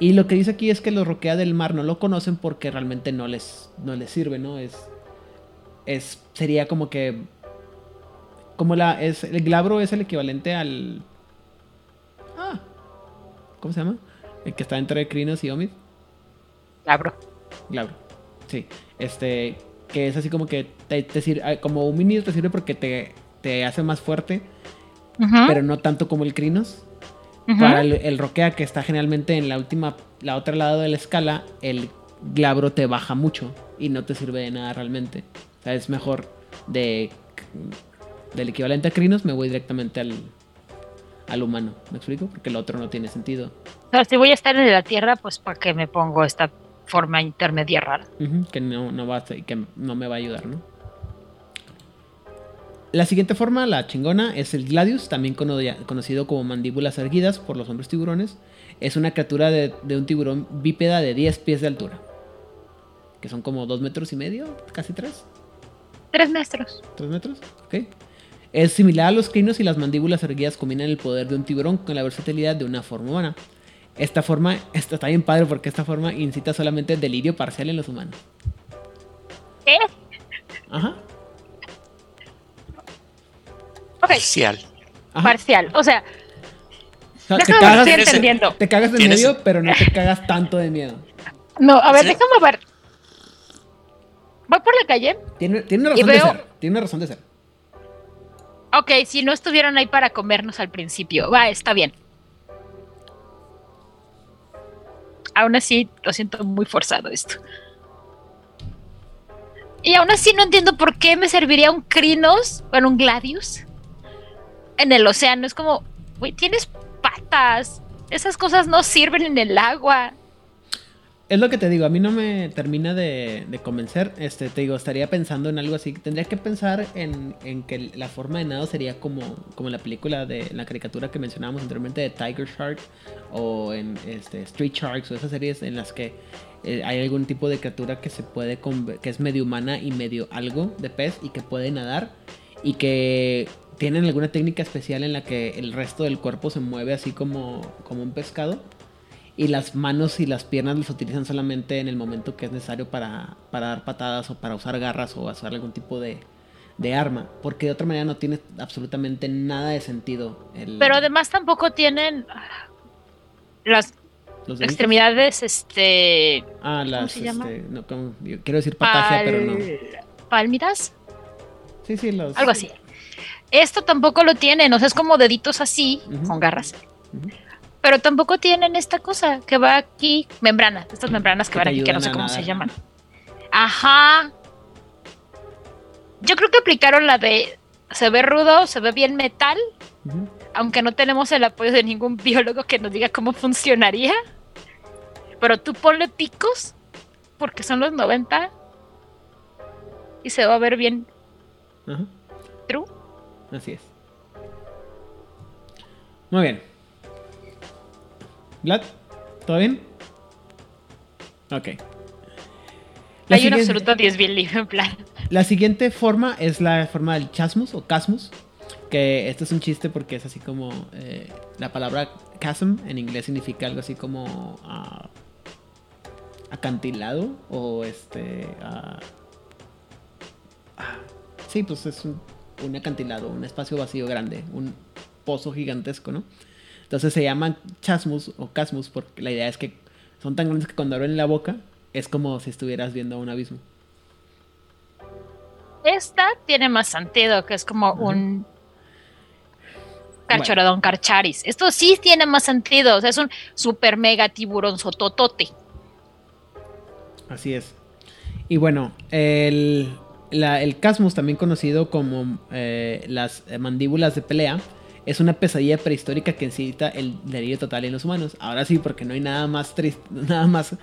Y lo que dice aquí es que los roquea del mar no lo conocen porque realmente no les, no les sirve, ¿no? Es, es, sería como que, como la, es, el glabro es el equivalente al, ah, ¿cómo se llama? El que está entre crinos y omid. Labro. Glabro. Sí. Este. Que es así como que te, te sirve. ah, Como un mini te sirve porque te, te hace más fuerte. Ujú, Pero no tanto como el Crinos. Para el, el Roquea, que está generalmente en la última. La otra lado de la escala. El Glabro te baja mucho. Y no te sirve de nada realmente. O sea, es mejor de. Del equivalente a Crinos, me voy directamente al. Al humano. ¿Me explico? Porque el otro no tiene sentido. O sea, si voy a estar en la Tierra, pues ¿para qué me pongo esta forma intermedia rara? Que no, no va a, que no me va a ayudar, ¿no? La siguiente forma, la chingona, es el Gladius, también cono- conocido como mandíbulas erguidas por los hombres tiburones. Es una criatura de, de un tiburón bípeda de 10 pies de altura. Que son como 2 metros y medio, casi 3. Tres metros. 3 metros, ok. Es similar a los crinos y las mandíbulas erguidas combinan el poder de un tiburón con la versatilidad de una forma humana. Esta forma esta está bien padre porque esta forma incita solamente delirio parcial en los humanos. ¿Qué? Ajá. Parcial. ajá. parcial. O sea, O sea, te, déjame ver si cagas, estoy entendiendo. te cagas de Tienes- medio, pero no te cagas tanto de miedo. No, a ver, Sí. déjame ver. Voy por la calle. Tiene, tiene una razón de veo- ser. Tiene una razón de ser. Ok, si no estuvieron ahí para comernos al principio. Va, está bien. Aún así, lo siento muy forzado esto. Y aún así no entiendo por qué me serviría un Crinos, bueno, un Gladius, en el océano. Es como, güey, tienes patas. Esas cosas no sirven en el agua. Es lo que te digo, a mí no me termina de, convencer. Este, te digo, estaría pensando en algo así. Tendría que pensar en, en que la forma de nado sería como, como la película de la caricatura que mencionábamos anteriormente de Tiger Shark o en este, Street Sharks o esas series en las que eh, hay algún tipo de criatura que se puede que es medio humana y medio algo de pez y que puede nadar y que tienen alguna técnica especial en la que el resto del cuerpo se mueve así como, como un pescado y las manos y las piernas las utilizan solamente en el momento que es necesario para, para dar patadas o para usar garras o hacer algún tipo de, de arma. Porque de otra manera no tiene absolutamente nada de sentido. el- Pero además tampoco tienen las extremidades, este... Ah, las. se llama? este, no, ¿cómo? Yo quiero decir patagia, pero no. pal- Pálmidas. Sí, sí, los. Algo así. Esto tampoco lo tienen, o sea, es como deditos así, con garras. Pero tampoco tienen esta cosa que va aquí, membrana, estas membranas que Que van aquí, que no sé cómo se llaman. Ajá. Yo creo que aplicaron la de se ve rudo, se ve bien metal, aunque no tenemos el apoyo de ningún biólogo que nos diga cómo funcionaría. Pero tú ponle picos, porque son los 90, y se va a ver bien Ajá. Así es. Muy bien. Vlad, ¿todo bien? Ok. La Hay un absoluto 10 bien libre en plan. La siguiente forma es la forma del chasmus o casmus. Que esto es un chiste porque es así como. eh, la palabra chasm en inglés significa algo así como. ah, acantilado o este. ah, ah, sí, pues es un, un acantilado, un espacio vacío grande, un pozo gigantesco, ¿no? Entonces se llaman chasmus o casmus porque la idea es que son tan grandes que cuando abren la boca es como si estuvieras viendo un abismo. Esta tiene más sentido, que es como Ajá. un carchoradón carcharis. Esto sí tiene más sentido, o sea, es un super mega tiburón sototote. Así es. Y bueno, el, la- el casmus, también conocido como eh, las mandíbulas de pelea, es una pesadilla prehistórica que incita el delirio total en los humanos. Ahora sí, porque no hay nada más triste, nada más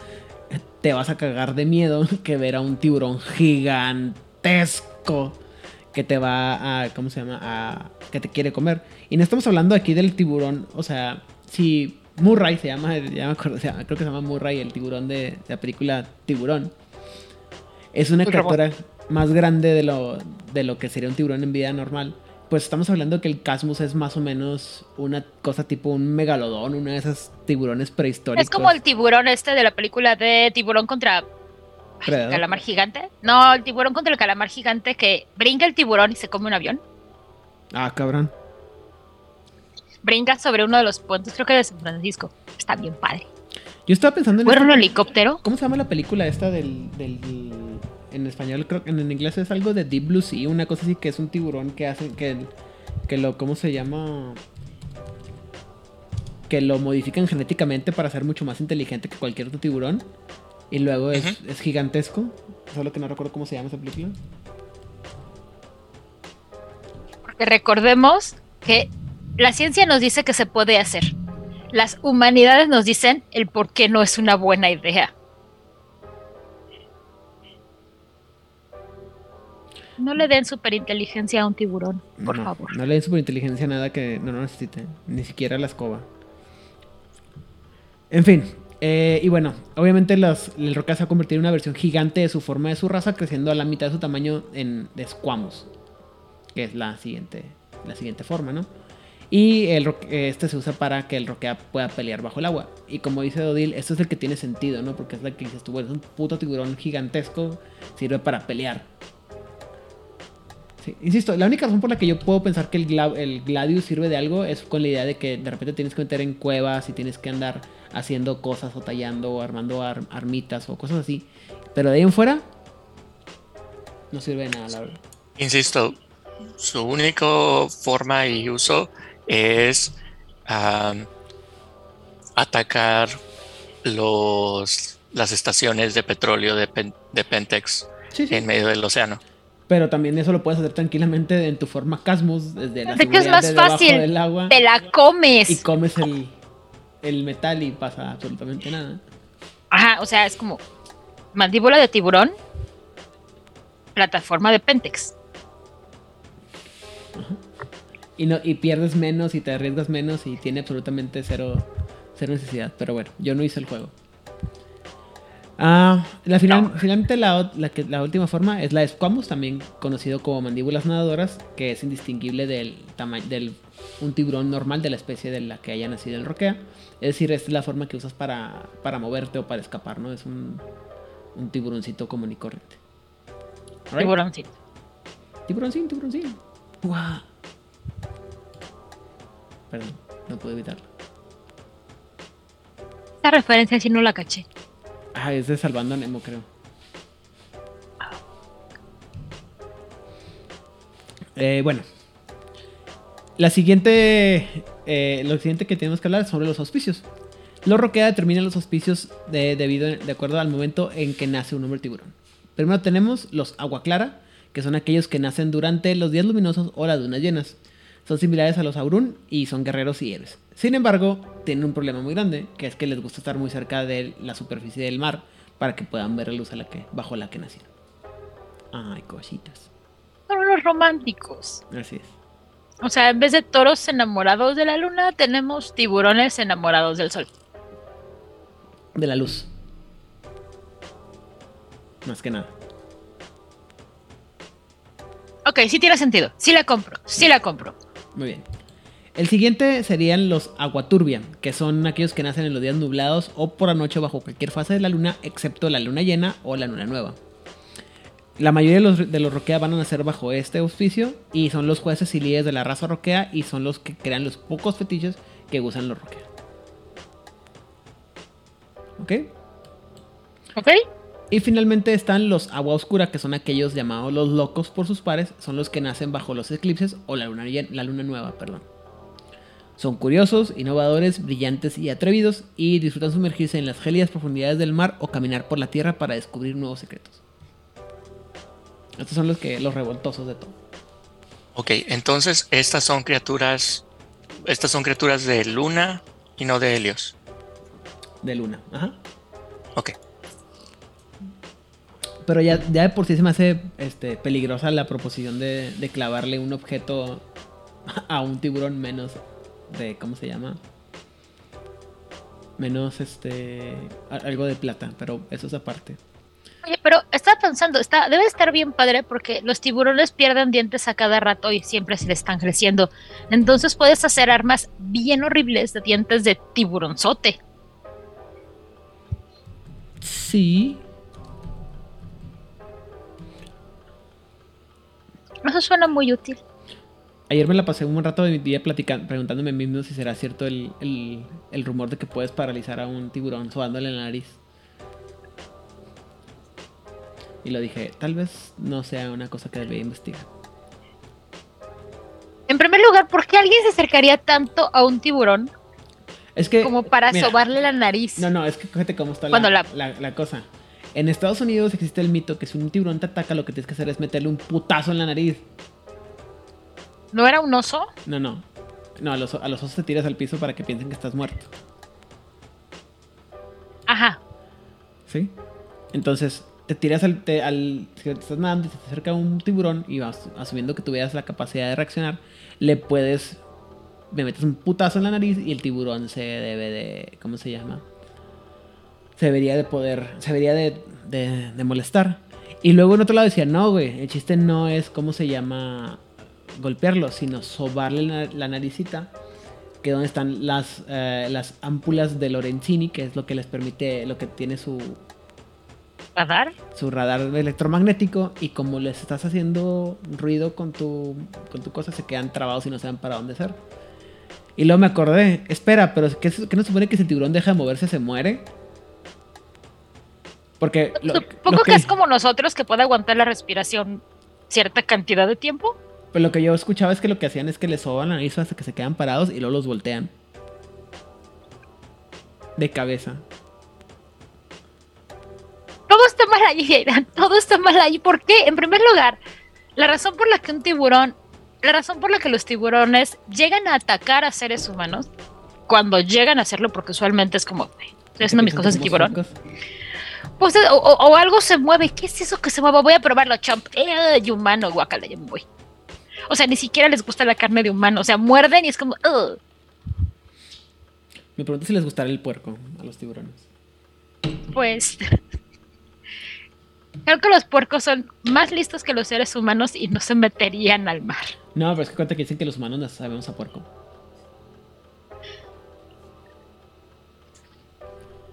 te vas a cagar de miedo que ver a un tiburón gigantesco que te va a, ¿cómo se llama? A, que te quiere comer. Y no estamos hablando aquí del tiburón, o sea, si Murray se llama, ya me acuerdo, se llama- creo que se llama Murray, el tiburón de, de la película Tiburón. Es una criatura más grande de lo, de lo que sería un tiburón en vida normal. Pues estamos hablando que el Casmus es más o menos una cosa tipo un megalodón, una de esas tiburones prehistóricos. Es como el tiburón este de la película de tiburón contra calamar gigante. No, el tiburón contra el calamar gigante que brinca el tiburón y se come un avión. Ah, cabrón. Brinca sobre uno de los puentes, creo que de San Francisco. Está bien padre. Yo estaba pensando en... ¿Fuera esta- un helicóptero? ¿Cómo se llama la película esta del, del- En español, creo que en inglés es algo de Deep Blue Sea, una cosa así que es un tiburón que hacen que, que lo... ¿Cómo se llama? Que lo modifican genéticamente para ser mucho más inteligente que cualquier otro tiburón. Y luego es, es gigantesco. Solo que no recuerdo cómo se llama esa película. Porque recordemos que la ciencia nos dice que se puede hacer. Las humanidades nos dicen el por qué no es una buena idea. No le den superinteligencia a un tiburón, por no, favor. No le den superinteligencia a nada que no lo necesite. Ni siquiera la escoba. En fin. eh, y bueno, obviamente los, el roca se va a convertir en una versión gigante de su forma de su raza, creciendo a la mitad de su tamaño en de Squamous. Que es la siguiente la siguiente forma, ¿no? Y el este se usa para que el roquea pueda pelear bajo el agua. Y como dice Dodil, esto es el que tiene sentido, ¿no? Porque es la que dices tú, bueno, es un puto tiburón gigantesco, sirve para pelear. Sí, insisto, la única razón por la que yo puedo pensar que el, gla- el Gladius sirve de algo es con la idea de que de repente tienes que meter en cuevas y tienes que andar haciendo cosas o tallando o armando ar- armitas o cosas así. Pero de ahí en fuera, no sirve de nada, la verdad. Insisto, su única forma y uso es atacar los, las estaciones de petróleo de, Pen- de Pentex Sí, sí. en medio del océano. Pero también eso lo puedes hacer tranquilamente en tu forma Casmus, desde la ¿De qué es más fácil? del agua. Te la comes. Y comes el, el metal y pasa absolutamente nada. Ajá, o sea, es como mandíbula de tiburón, plataforma de Pentex. Y, no, y pierdes menos y te arriesgas menos y tiene absolutamente cero, cero necesidad. Pero bueno, yo no hice el juego. Ah, la final, Finalmente la, ot- la, que- la última forma es la Squamous, también conocido como mandíbulas nadadoras, que es indistinguible del tamaño del un tiburón normal de la especie de la que haya nacido el roquea. Es decir, esta es la forma que usas para, para moverte o para escapar, ¿no? Es un, un tiburoncito común y corriente. Alright. Tiburoncito. Tiburoncín, tiburoncín. Guau. Perdón, no puedo evitarlo. Esta referencia sí no la caché. Ah, es de Salvando a Nemo, creo. Eh, bueno. La siguiente. eh, lo siguiente que tenemos que hablar es sobre los auspicios. Los Roquea determinan los auspicios de, debido, de acuerdo al momento en que nace un hombre tiburón. Primero tenemos los agua clara, que son aquellos que nacen durante los días luminosos o las lunas llenas. Son similares a los Aurun y son guerreros y héroes. Sin embargo, tienen un problema muy grande, que es que les gusta estar muy cerca de la superficie del mar para que puedan ver la luz a la que, bajo la que nacieron. Ay, cositas. Son unos románticos. Así es. O sea, en vez de toros enamorados de la luna, tenemos tiburones enamorados del sol. De la luz. Más que nada. Ok, sí tiene sentido. Sí la compro. Sí la compro. Muy bien. El siguiente serían los aguaturbia, que son aquellos que nacen en los días nublados o por la noche bajo cualquier fase de la luna, excepto la luna llena o la luna nueva. La mayoría de los, de los roquea van a nacer bajo este auspicio y son los jueces y líderes de la raza roquea y son los que crean los pocos fetiches que usan los roquea. ¿Ok? ¿Ok? Y finalmente están los agua oscura, que son aquellos llamados los locos por sus pares, son los que nacen bajo los eclipses o la luna, llen- la luna nueva, perdón. Son curiosos, innovadores, brillantes y atrevidos y disfrutan sumergirse en las gélidas profundidades del mar o caminar por la tierra para descubrir nuevos secretos. Estos son los que los revoltosos de todo. Ok, entonces estas son criaturas. Estas son criaturas de Luna y no de Helios. De luna. Ajá. Ok. Pero ya, ya de por sí se me hace este, peligrosa la proposición de, de clavarle un objeto a un tiburón menos de. ¿Cómo se llama? Menos este. algo de plata, pero eso es aparte. Oye, pero estaba pensando, está, debe estar bien padre porque los tiburones pierden dientes a cada rato y siempre se les están creciendo. Entonces puedes hacer armas bien horribles de dientes de tiburonzote. Sí. Eso suena muy útil. Ayer me la pasé un buen rato de mi día platicando, preguntándome a mí mismo si será cierto el, el, el rumor de que puedes paralizar a un tiburón sobándole la nariz. Y lo dije, tal vez no sea una cosa que debería investigar. En primer lugar, ¿por qué alguien se acercaría tanto a un tiburón Es que. como para mira, sobarle la nariz? No, no, es que fíjate cómo está la, Cuando la- la- la cosa. En Estados Unidos existe el mito que si un tiburón te ataca, lo que tienes que hacer es meterle un putazo en la nariz. ¿No era un oso? No, no. No, a los, a los osos te tiras al piso para que piensen que estás muerto. Ajá. ¿Sí? Entonces, te tiras al. te- al si estás nadando te acerca un tiburón y vas asumiendo que tuvieras la capacidad de reaccionar, le puedes. Me metes un putazo en la nariz y el tiburón se debe de. ¿Cómo se llama? Se debería de poder. Se debería de, de, de molestar. Y luego en otro lado decía, no, güey. El chiste no es cómo se llama. golpearlo, sino sobarle la, la naricita, que es donde están las, eh, las ámpulas de Lorenzini, que es lo que les permite, lo que tiene su, ¿Radar? su radar electromagnético y como les estás haciendo ruido con tu, con tu cosa, se quedan trabados y no saben para dónde ser. Y luego me acordé, espera, pero ¿qué, qué no supone que si el tiburón deja de moverse se muere? Porque lo- Supongo lo que... es como nosotros que puede aguantar la respiración cierta cantidad de tiempo. Pero lo que yo escuchaba es que lo que hacían es que les soban la nariz hasta que se quedan parados y luego los voltean. De cabeza. Todo está mal ahí, Aidan. Todo está mal ahí. ¿Por qué? En primer lugar, la razón por la que un tiburón, la razón por la que los tiburones llegan a atacar a seres humanos, cuando llegan a hacerlo, porque usualmente es como, "Ay, estoy haciendo mis cosas de tiburón, pues, o, algo se mueve. ¿Qué es eso que se mueve? Voy a probarlo, chomp. Eh, y humano, guacala, ya me voy. O sea, ni siquiera les gusta la carne de humano. O sea, muerden y es como, "Ugh". Me pregunto si les gustará el puerco a los tiburones. pues. Creo que los puercos son más listos que los seres humanos y no se meterían al mar. No, pero es que cuenta que dicen que los humanos no sabemos a puerco.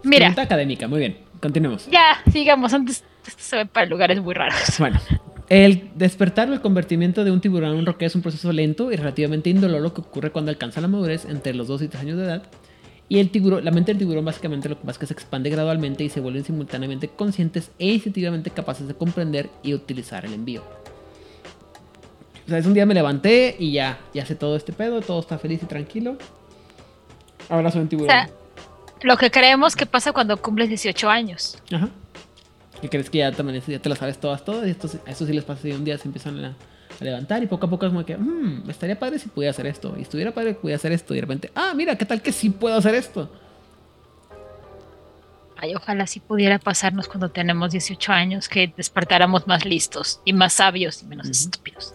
Mira, Pregunta académica, muy bien. Continuemos. ya, sigamos. Antes esto se ve para lugares muy raros. Bueno, el despertar o el convertimiento de un tiburón en un roque es un proceso lento y relativamente indoloro que ocurre cuando alcanza la madurez entre los 2 y 3 años de edad. Y el tiburón, la mente del tiburón básicamente lo que pasa es que se expande gradualmente y se vuelven simultáneamente conscientes e instintivamente capaces de comprender y utilizar el envío. O sea, es un día me levanté y ya, ya sé todo este pedo, todo está feliz y tranquilo. Ahora soy un O tiburón. sea, lo que creemos que pasa cuando cumples 18 años. Ajá. ¿Y crees que ya, también, ya te las sabes todas, todas? Y esto, eso sí les pasa y un día se empiezan a, a levantar y poco a poco es como que, mmm, estaría padre si pudiera hacer esto. Y estuviera padre que pudiera hacer esto. Y de repente, ah, mira, ¿qué tal que sí puedo hacer esto? Ay, ojalá sí pudiera pasarnos cuando tenemos 18 años, que despertáramos más listos y más sabios y menos estúpidos.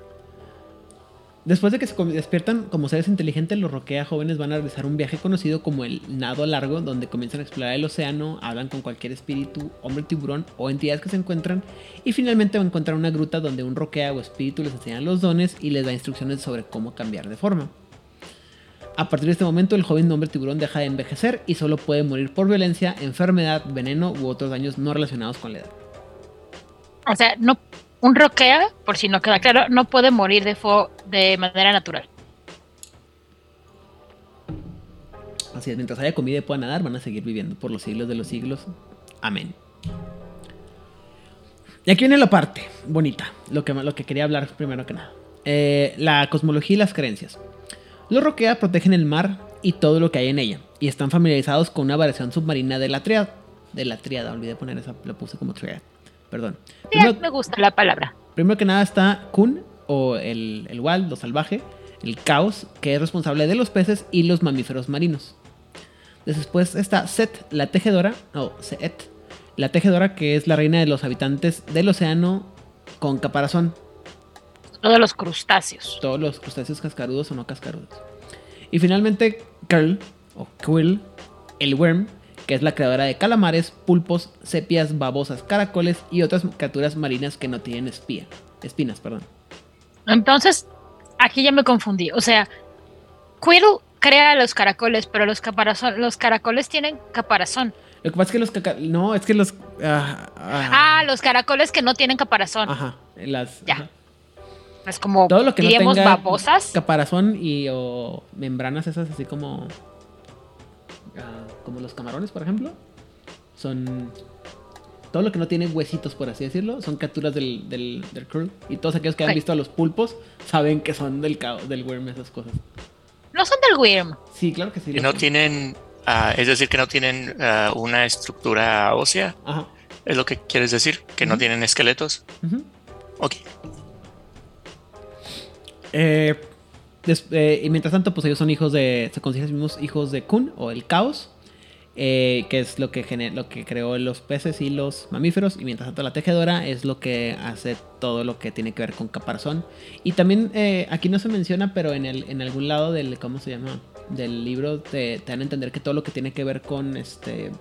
Después de que se despiertan como seres inteligentes, los roquea jóvenes van a realizar un viaje conocido como el nado largo, donde comienzan a explorar el océano, hablan con cualquier espíritu, hombre tiburón o entidades que se encuentran, y finalmente van a encontrar una gruta donde un roquea o espíritu les enseña los dones y les da instrucciones sobre cómo cambiar de forma. A partir de este momento, el joven hombre tiburón deja de envejecer y solo puede morir por violencia, enfermedad, veneno u otros daños no relacionados con la edad. O sea, no, un roquea, por si no queda claro, no puede morir de, fo- de manera natural. Así es, mientras haya comida y puedan nadar, van a seguir viviendo por los siglos de los siglos. Amén. Y aquí viene la parte bonita, lo que, lo que quería hablar primero que nada. Eh, la cosmología y las creencias. Los Roquea protegen el mar y todo lo que hay en ella, y están familiarizados con una variación submarina de la triada. De la triada, olvidé poner esa, lo puse como triada. Perdón. Sí, Primero, me gusta la palabra. Primero que nada está Kun, o el, el wild, lo salvaje, el caos, que es responsable de los peces y los mamíferos marinos. Después está Set, la tejedora, o Set, la tejedora que es la reina de los habitantes del océano con caparazón, Todos los crustáceos. todos los crustáceos cascarudos o no cascarudos. Y finalmente Curl, o Quill, el worm, que es la creadora de calamares, pulpos, sepias, babosas, caracoles y otras criaturas marinas que no tienen espía, espinas. Perdón. Entonces, aquí ya me confundí. O sea, Quirrell crea los caracoles, pero los caparazón, los caracoles tienen caparazón. Lo que pasa es que los caca... No, es que los... ah, ah, Ah, los caracoles que no tienen caparazón. Ajá. Las... Ya. ajá. Es como, Todo lo que no diríamos, tenga babosas. caparazón y o membranas esas así como... ah, como los camarones, por ejemplo. Son... Todo lo que no tiene huesitos, por así decirlo, son criaturas del, del, del curl. Y todos aquellos que han visto a los pulpos saben que son del, cao- del worm, esas cosas. No son del Wyrm. Sí, claro que sí. Que no son. tienen, ah, es decir, que no tienen ah, una estructura ósea, Ajá. es lo que quieres decir, que no tienen esqueletos. Ok. Eh, des- eh, y mientras tanto, pues ellos son hijos de. Se consideran los mismos hijos de Kun o el caos. Eh, que es lo que, gener- lo que creó los peces y los mamíferos. Y mientras tanto, la tejedora es lo que hace todo lo que tiene que ver con caparazón. Y también, eh, aquí no se menciona, pero en, el, en algún lado del. ¿Cómo se llama? Del libro te, te dan a entender que todo lo que tiene que ver con este.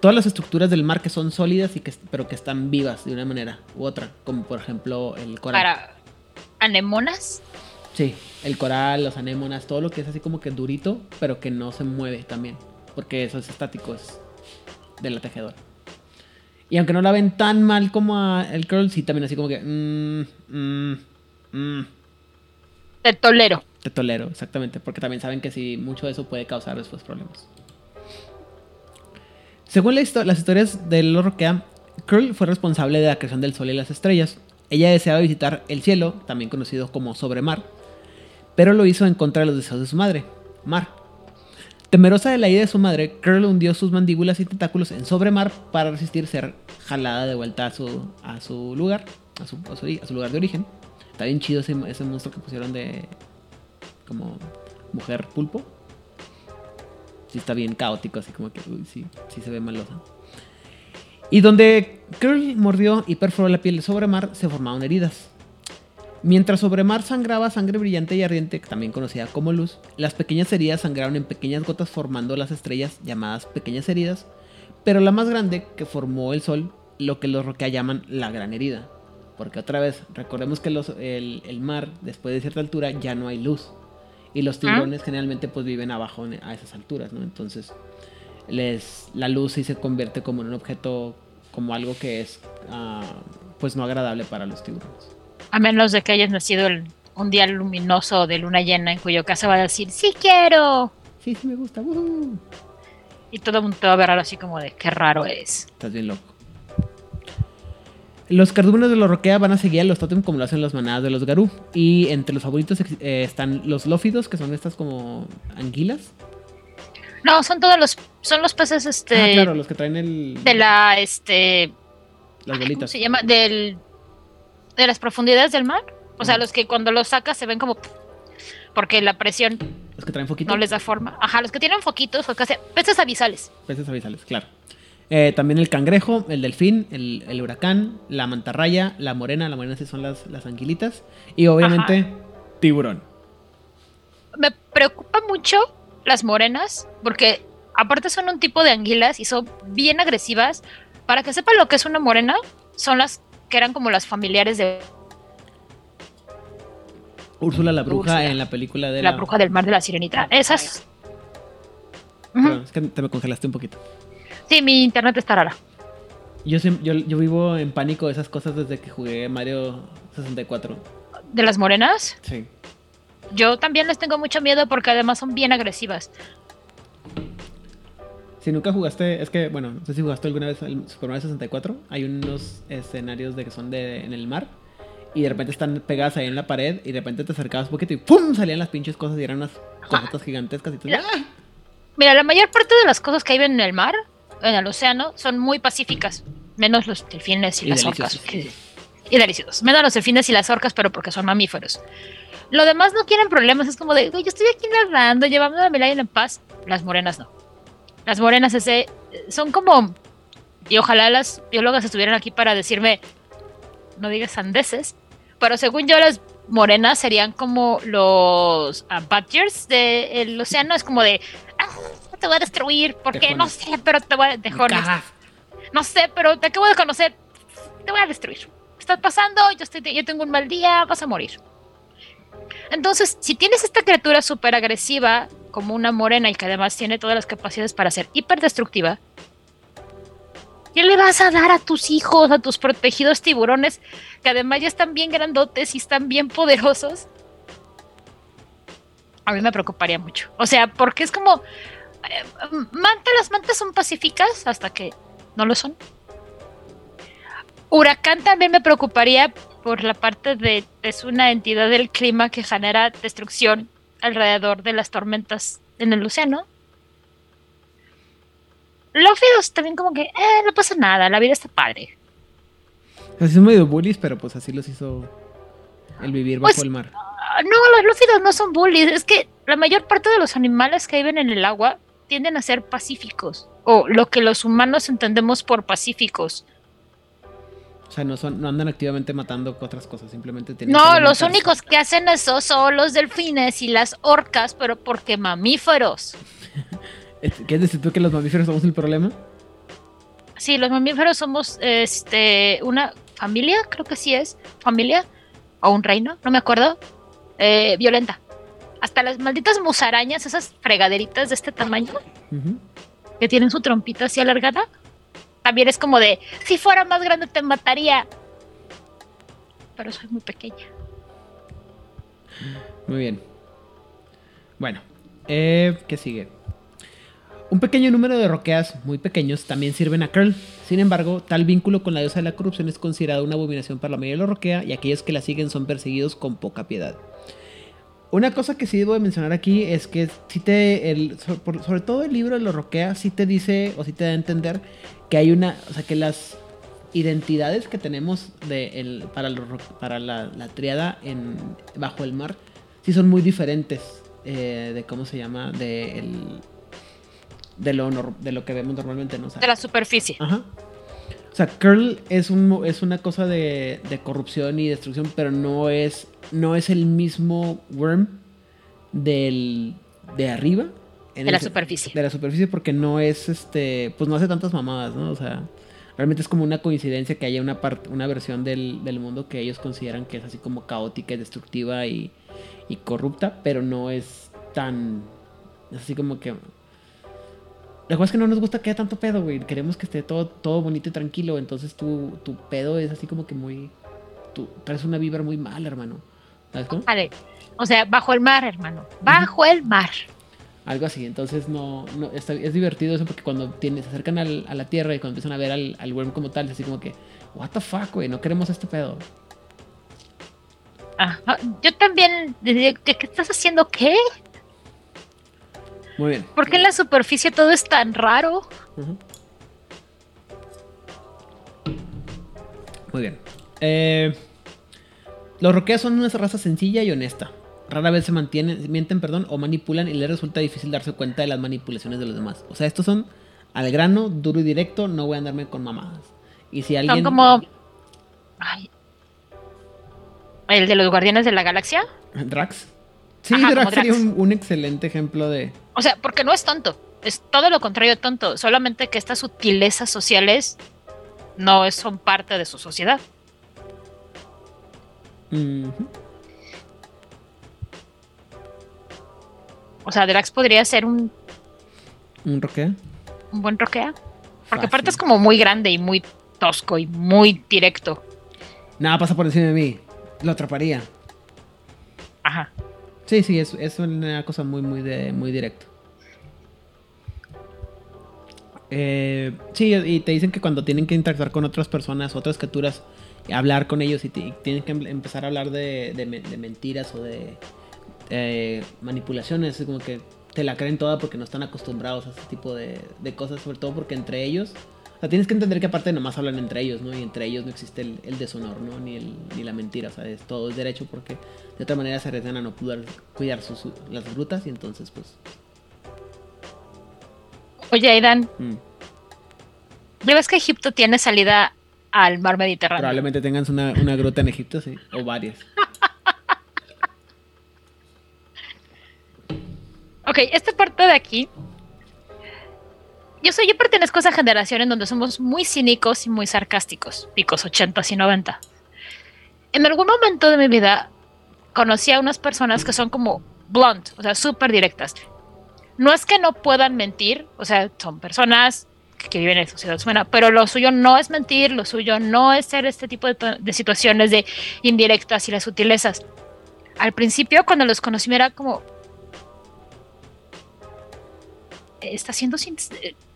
Todas las estructuras del mar que son sólidas y que, pero que están vivas de una manera u otra. Como por ejemplo el coral. Para. anemonas. Sí, el coral, los anémonas, todo lo que es así como que durito, pero que no se mueve también. Porque eso es estático, es de la tejedora. Y aunque no la ven tan mal como a el curl, sí también así como que... mm, mm, mm, Te tolero. te tolero, exactamente. Porque también saben que si mucho de eso puede causar después problemas. Según la histo- las historias de Lorroquea, Curl fue responsable de la creación del sol y las estrellas. Ella deseaba visitar el cielo, también conocido como Sobremar, pero lo hizo en contra de los deseos de su madre, Mar. Temerosa de la ida de su madre, Curl hundió sus mandíbulas y tentáculos en Sobremar para resistir ser jalada de vuelta a su, a su lugar, a su, a su- lugar de origen. Está bien chido ese, ese monstruo que pusieron de como mujer pulpo. Sí está bien caótico, así como que uy, sí, sí se ve malosa. Y donde Curl mordió y perforó la piel de Sobremar, se formaron heridas. Mientras Sobremar sangraba sangre brillante y ardiente, también conocida como luz, las pequeñas heridas sangraron en pequeñas gotas formando las estrellas llamadas pequeñas heridas, pero la más grande que formó el sol, lo que los roquea llaman la gran herida. Porque otra vez, recordemos que los- el, el mar, después de cierta altura, ya no hay luz. Y los tiburones generalmente pues viven abajo a esas alturas, ¿no? Entonces, les, la luz sí se convierte como en un objeto, como algo que es, ah, pues no agradable para los tiburones. A menos de que hayas nacido el- un día luminoso de luna llena, en cuyo caso va a decir, sí quiero. Sí, sí me gusta. ¡woohoo! Y todo el mundo te va a ver así como de, qué raro es. Estás bien loco. Los cardúmenes de los roquea van a seguir a los totem como lo hacen las manadas de los garú. Y entre los favoritos eh, están los lófidos, que son estas como anguilas. No, son todos los, son los peces, este, ah, claro, los que traen el, de la, este, las ¿cómo bolitas. se llama? Del, de las profundidades del mar. O sea, los que cuando los sacas se ven como, porque la presión Los que traen foquitos. no les da forma. Ajá, los que tienen foquitos, o casi, peces avisales. Peces avisales, claro. Eh, también el cangrejo, el delfín, el, el huracán, la mantarraya, la morena, la morena sí son las, las anguilitas. Y obviamente, tiburón. Me preocupa mucho las morenas, porque aparte son un tipo de anguilas y son bien agresivas. Para que sepan lo que es una morena, son las que eran como las familiares de Úrsula la bruja Úrsula. en la película de la bruja del mar de la sirenita. Esas. Es que te me congelaste un poquito. Sí, mi internet está rara. Yo, yo, yo vivo en pánico de esas cosas desde que jugué Mario 64. De las morenas, Sí. yo también les tengo mucho miedo porque además son bien agresivas. Si nunca jugaste, es que, bueno, no sé si jugaste alguna vez el Super Mario 64. Hay unos escenarios de que son de, en el mar. Y de repente están pegadas ahí en la pared. Y de repente te acercabas un poquito y ¡pum! Salían las pinches cosas y eran unas cosotas gigantescas. Y tú, Mira. ¡ah! Mira, la mayor parte de las cosas que viven en el mar, en el océano, son muy pacíficas. Menos los delfines y, Y las orcas. que- y deliciosos. Menos los delfines y las orcas, pero porque son mamíferos. Lo demás no quieren problemas. Es como de, "Güey, yo estoy aquí nadando, llevando a mi en paz. Las morenas no. Las morenas ese, son como... Y ojalá las biólogas estuvieran aquí para decirme, no digas sandeces, pero según yo las morenas serían como los ah, badgers del océano. Es como de, "Ah, te voy a destruir, porque no sé, pero te voy a... Cagas. No sé, pero te acabo de conocer. Te voy a destruir. Estás pasando, yo, estoy, yo tengo un mal día, vas a morir. Entonces, si tienes esta criatura súper agresiva, como una morena y que además tiene todas las capacidades para ser hiperdestructiva, ¿qué le vas a dar a tus hijos, a tus protegidos tiburones, que además ya están bien grandotes y están bien poderosos? A mí me preocuparía mucho. O sea, porque es como... eh, manta, las mantas son pacíficas hasta que no lo son. Huracán también me preocuparía por la parte de es una entidad del clima que genera destrucción alrededor de las tormentas en el océano. Lófidos también como que, eh, no pasa nada, la vida está padre. Así son medio bullies, pero pues así los hizo el vivir bajo Pues, el mar. Ah, No, los lófidos no son bullies, es que la mayor parte de los animales que viven en el agua tienden a ser pacíficos, o lo que los humanos entendemos por pacíficos. O sea, no, son, no andan activamente matando otras cosas, simplemente tienen No, que los únicos que hacen eso son los delfines y las orcas, pero porque mamíferos. ¿Quieres decir tú que los mamíferos somos el problema? Sí, los mamíferos somos este una familia, creo que sí es, familia o un reino, no me acuerdo, eh, violenta. Hasta las malditas musarañas, esas fregaderitas de este tamaño, que tienen su trompita así alargada, también es como de, si fuera más grande te mataría. Pero soy muy pequeña. Muy bien. Bueno, eh, ¿qué sigue? Un pequeño número de roqueas muy pequeños también sirven a Curl. Sin embargo, tal vínculo con la diosa de la corrupción es considerado una abominación para la mayoría de los roquea y aquellos que la siguen son perseguidos con poca piedad. Una cosa que sí debo de mencionar aquí es que si te el, sobre todo el libro de los roquea sí te dice o sí te da a entender que hay una, o sea, que las identidades que tenemos de el- para, para la, la triada en, bajo el mar sí son muy diferentes eh, de cómo se llama de, el- de, lo, de lo que vemos normalmente, ¿no? O sea, De la superficie. Ajá. O sea, Curl es, un, es una cosa de, de corrupción y destrucción, pero no es, no es el mismo Worm del, de arriba. en De la el superficie. De la superficie porque no es, este, pues no hace tantas mamadas, ¿no? O sea, realmente es como una coincidencia que haya una, part- una versión del, del mundo que ellos consideran que es así como caótica y destructiva y, y corrupta, pero no es tan, es así como que... La cosa es que no nos gusta que haya tanto pedo, güey. Queremos que esté todo, todo bonito y tranquilo. Entonces tu, tu pedo es así como que muy. Tú traes una vibra muy mal, hermano. ¿Sabes cómo? Vale. O sea, bajo el mar, hermano. Bajo el mar. Algo así. Entonces no, no está- es divertido eso porque cuando tienes, se acercan al- a la tierra y cuando empiezan a ver al, al worm como tal, es así como que, what the fuck, güey, no queremos este pedo. Ajá. Yo también. ¿Qué, qué estás haciendo? ¿Qué? Muy bien. ¿Por qué en la superficie todo es tan raro? Muy bien. Eh, los roqueas son una raza sencilla y honesta. Rara vez se mantienen, mienten, perdón, o manipulan y les resulta difícil darse cuenta de las manipulaciones de los demás. O sea, estos son al grano, duro y directo, no voy a andarme con mamadas. Y si alguien... Son como. Ay. El de los Guardianes de la Galaxia. Drax. Sí, Ajá, sería un, un excelente ejemplo de... O sea, porque no es tonto. Es todo lo contrario de tonto. Solamente que estas sutilezas sociales no son parte de su sociedad. O sea, Drax podría ser un, ¿Un roquea? un buen roquea. Porque Fácil. aparte es como muy grande y muy tosco y muy directo. Nada pasa por encima de mí. Lo atraparía. Ajá. Sí, sí, es, es una cosa muy, muy, de, muy directo. Eh, sí, y te dicen que cuando tienen que interactuar con otras personas, otras criaturas, hablar con ellos y, tienen que em- empezar a hablar de mentiras o de eh, manipulaciones, es como que te la creen toda porque no están acostumbrados a ese tipo de, de cosas, sobre todo porque entre ellos, o sea, tienes que entender que aparte nomás hablan entre ellos, ¿no? Y entre ellos no existe el, el deshonor, ¿no? Ni, el, ni la mentira, o sea, es, todo es derecho porque de otra manera se arriesgan a no poder cuidar sus, las frutas y entonces pues... Oye, Aidan, mm, ¿ya ves que Egipto tiene salida al mar Mediterráneo? probablemente tengan una, una gruta en Egipto, sí, o varias. Ok, esta parte de aquí. Yo soy, yo pertenezco a esa generación en donde somos muy cínicos y muy sarcásticos, picos 80 y 90. En algún momento de mi vida conocí a unas personas que son como blunt, o sea, súper directas. No es que no puedan mentir, o sea, son personas que viven en sociedad humana, pero lo suyo no es mentir, lo suyo no es ser este tipo de, de situaciones de indirectas y las sutilezas. Al principio, cuando los conocí, me era como, está haciendo sin-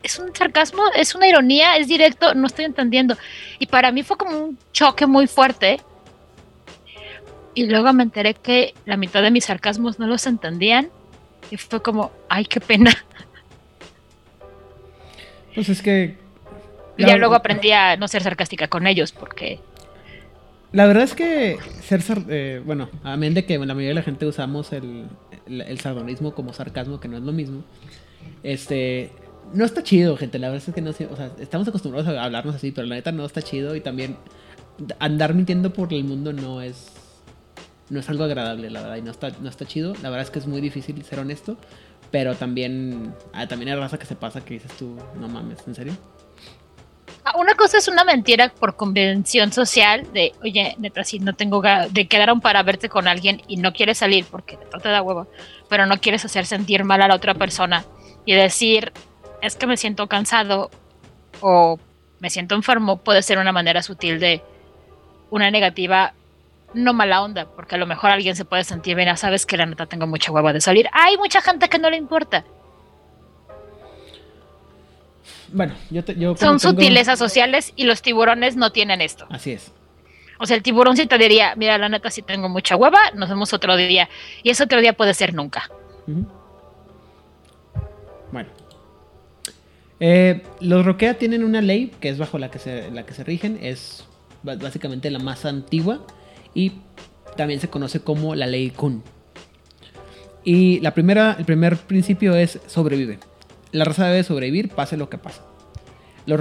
es un sarcasmo, es una ironía, es directo, no estoy entendiendo. Y para mí fue como un choque muy fuerte. Y luego me enteré que la mitad de mis sarcasmos no los entendían. Y fue como, ay, qué pena. Pues es que... Y ya luego aprendí a no ser sarcástica con ellos porque La verdad es que ser sar- eh, bueno, a menos de que la mayoría de la gente usamos el, el, el sardonismo como sarcasmo, que no es lo mismo. Este, no está chido, gente. La verdad es que no, o sea, estamos acostumbrados a hablarnos así, pero la neta no está chido y también andar mintiendo por el mundo no es no es algo agradable, la verdad, y no está no está chido. La verdad es que es muy difícil ser honesto, pero también ah, también hay raza que se pasa que dices tú, no mames, ¿en serio? una cosa es una mentira por convención social de, oye, neta, si no tengo de quedaron para verte con alguien y no quieres salir porque no te da huevo, pero no quieres hacer sentir mal a la otra persona y decir, es que me siento cansado o me siento enfermo, puede ser una manera sutil de una negativa, no mala onda, porque a lo mejor alguien se puede sentir bien, "Ah, sabes que la neta tengo mucha hueva de salir. Hay mucha gente que no le importa. Bueno, yo, te- yo Son tengo- sutilezas sociales y los tiburones no tienen esto. Así es. O sea, el tiburón sí te diría, mira, la neta, si tengo mucha hueva, nos vemos otro día. Y ese otro día puede ser nunca. Bueno. Eh, los Roquea tienen una ley que es bajo la que se, la que se rigen. Es básicamente la más antigua. Y también se conoce como la ley Kun. Y la primera, el primer principio es sobrevive. La raza debe sobrevivir, pase lo que pase. Los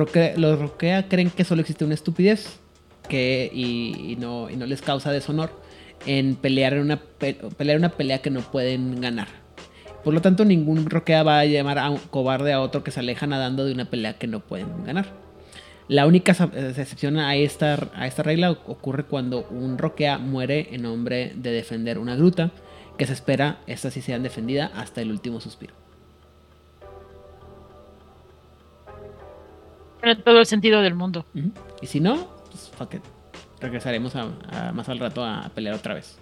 Roquea, creen que solo existe una estupidez que, y, y no, y no les causa deshonor en pelear, en una, pe- pelear una pelea que no pueden ganar. Por lo tanto, ningún Roquea va a llamar a un cobarde a otro que se aleja nadando de una pelea que no pueden ganar. La única eh, excepción a esta, a esta regla ocurre cuando un Roquea muere en nombre de defender una gruta, que se espera esta sí sea defendida hasta el último suspiro. Tiene todo el sentido del mundo. Y si no, pues fuck it. Regresaremos a- a- más al rato a pelear otra vez.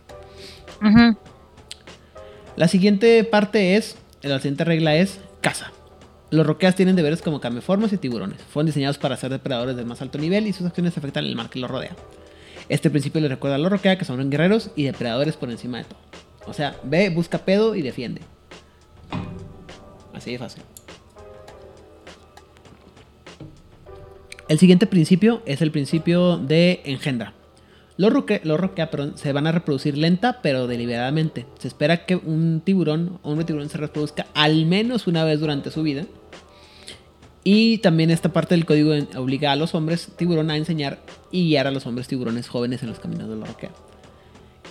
La siguiente parte es, la siguiente regla es caza. Los roqueas tienen deberes como cameformas y tiburones. Fueron diseñados para ser depredadores del más alto nivel y sus acciones afectan el mar que los rodea. Este principio les recuerda a los roquea que son guerreros y depredadores por encima de todo. O sea, ve, busca pedo y defiende. Así de fácil. El siguiente principio es el principio de engendra. Los, roque- los roquea perdón, se van a reproducir lenta pero deliberadamente. Se espera que un tiburón o un tiburón se reproduzca al menos una vez durante su vida. Y también esta parte del código obliga a los hombres tiburón a enseñar y guiar a los hombres tiburones jóvenes en los caminos de la roquea.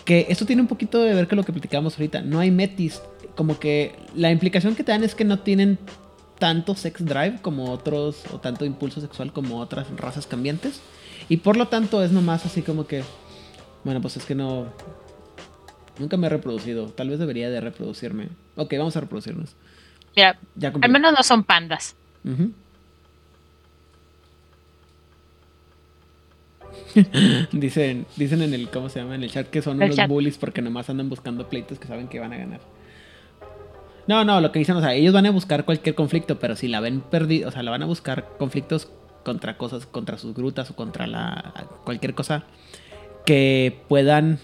Que esto tiene un poquito de ver con lo que platicábamos ahorita. No hay metis. Como que la implicación que te dan es que no tienen tanto sex drive como otros, o tanto impulso sexual como otras razas cambiantes. Y por lo tanto es nomás así como que, bueno, pues es que no... Nunca me he reproducido. Tal vez debería de reproducirme. Ok, vamos a reproducirnos. Mira, Ya al menos no son pandas. Dicen, dicen en el, ¿cómo se llama? En el chat que son El unos chat. bullies porque nomás andan buscando pleitos que saben que van a ganar. No, no, lo que dicen, o sea, ellos van a buscar cualquier conflicto, pero si la ven perdida, o sea, la van a buscar conflictos contra cosas, contra sus grutas o contra la cualquier cosa que puedan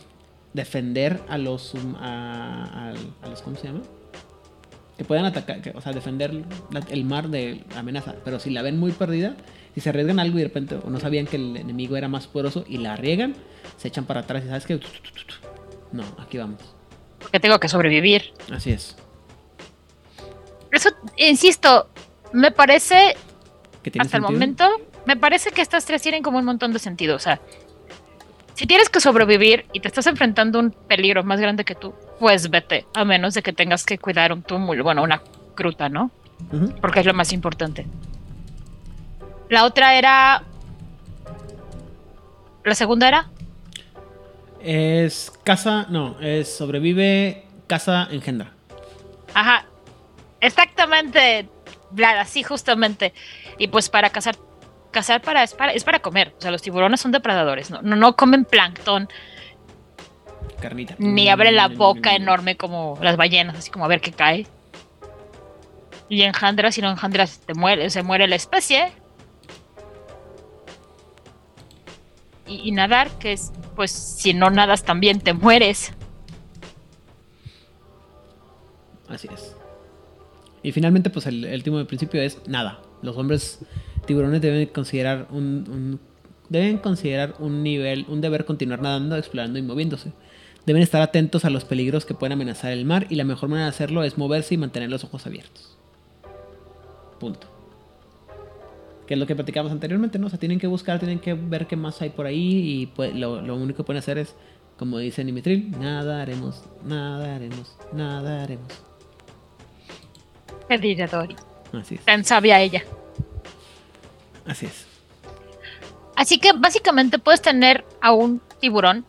defender a los a, a- a los ¿cómo se llama? que puedan atacar, que- o sea, defender la- el mar de amenaza. Pero si la ven muy perdida, si se arriesgan algo y de repente o no sabían que el enemigo era más poderoso y la arriesgan, se echan para atrás y sabes que no, aquí vamos. Porque tengo que sobrevivir. Así es. Eso, insisto, me parece, ¿Qué tiene hasta el momento, me parece que estas tres tienen como un montón de sentido. O sea, si tienes que sobrevivir y te estás enfrentando a un peligro más grande que tú, pues vete. A menos de que tengas que cuidar un túmulo, bueno, una gruta, ¿no? Porque es lo más importante. La otra era. La segunda era. Es casa, no, es sobrevive, casa, engendra. Ajá. Exactamente. Así justamente. Y pues para cazar. Cazar para es, para es para comer. O sea, los tiburones son depredadores. No, no, no comen plancton. Carnita. Ni abren la boca enorme como las ballenas, así como a ver qué cae. Y engendras, si no engendras, te muere, se muere la especie. Y, y nadar, que es, pues, si no nadas también te mueres. Así es. Y finalmente, pues el, el último principio es nada. Los hombres tiburones deben considerar un, un- deben considerar un nivel, un deber continuar nadando, explorando y moviéndose. Deben estar atentos a los peligros que pueden amenazar el mar y la mejor manera de hacerlo es moverse y mantener los ojos abiertos. Punto. Que es lo que platicamos anteriormente, ¿no? O sea, tienen que buscar, tienen que ver qué más hay por ahí y pues, lo, lo único que pueden hacer es, como dice Nimitril, nada haremos, nada haremos, nada haremos. Qué diría Dory. Así es. Tan sabia ella. Así es. Así que básicamente puedes tener a un tiburón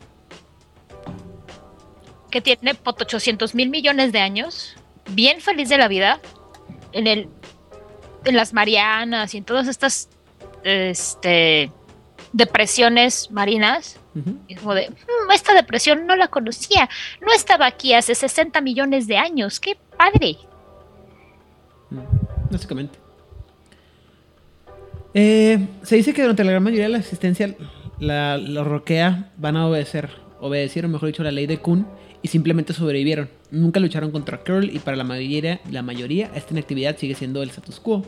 que tiene por 800 mil millones de años, bien feliz de la vida, en, el, en las Marianas y en todas estas este, depresiones marinas. Y como de, "Mm, esta depresión no la conocía, no estaba aquí hace 60 millones de años, qué padre. Mm, Básicamente. Eh, se dice que durante la gran mayoría de la existencia, la, Roquea van a obedecer, obedecieron, mejor dicho, la ley de Kun y simplemente sobrevivieron. Nunca lucharon contra Curl y para la mayoría, la mayoría esta inactividad sigue siendo el status quo.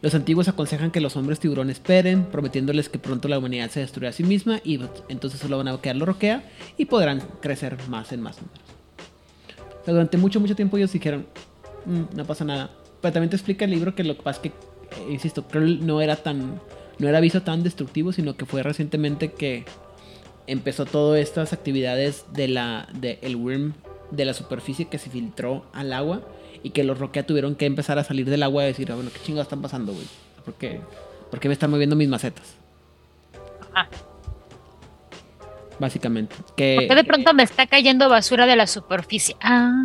Los antiguos aconsejan que los hombres tiburón esperen, prometiéndoles que pronto la humanidad se destruirá a sí misma y entonces solo van a quedar los Roquea y podrán crecer más en más números. Durante mucho, mucho tiempo ellos dijeron, "Mm, no pasa nada. Pero también te explica el libro que lo que pasa es que, insisto, Curl no era tan, no era visto tan destructivo, sino que fue recientemente que empezó todas estas actividades de la, de el worm de la superficie que se filtró al agua y que los Roquea tuvieron que empezar a salir del agua y decir, "Ah, bueno, ¿qué chingados están pasando, güey? ¿Por qué, ¿Por qué me están moviendo mis macetas? Ajá. Básicamente. Que ¿Por qué de pronto me está cayendo basura de la superficie? Ah,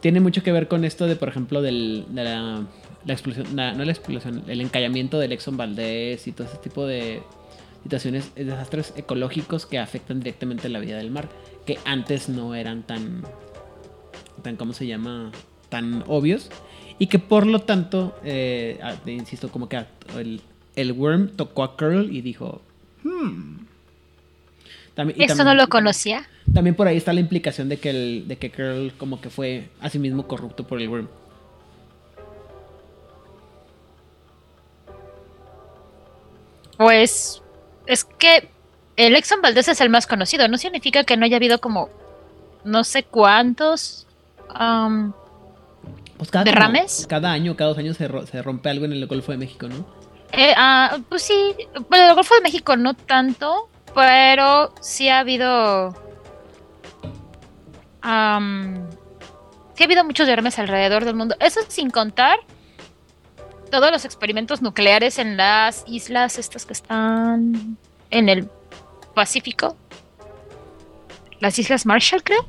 tiene mucho que ver con esto de, por ejemplo, del, de la, la explosión, la- no la explosión, el encallamiento del Exxon Valdez y todo ese tipo de situaciones, eh, desastres ecológicos que afectan directamente la vida del mar, que antes no eran tan, tan ¿cómo se llama? Tan obvios y que por lo tanto, eh, insisto, como que el, el worm tocó a Curl y dijo, hmm. También- y eso también- no lo conocía. también por ahí está la implicación de que el, de que Curl como que fue a sí mismo corrupto por el worm. Pues es que el Exxon Valdez es el más conocido. No significa que no haya habido como no sé cuántos. am, Pues cada, ¿Derrames? cada año, cada dos años se, ro- se rompe algo en el Golfo de México, ¿no? eh, ah, pues sí, bueno, el Golfo de México no tanto, pero sí ha habido. am, sí ha habido muchos derrames alrededor del mundo. Eso sin contar todos los experimentos nucleares en las islas estas que están en el Pacífico. Las Islas Marshall, creo.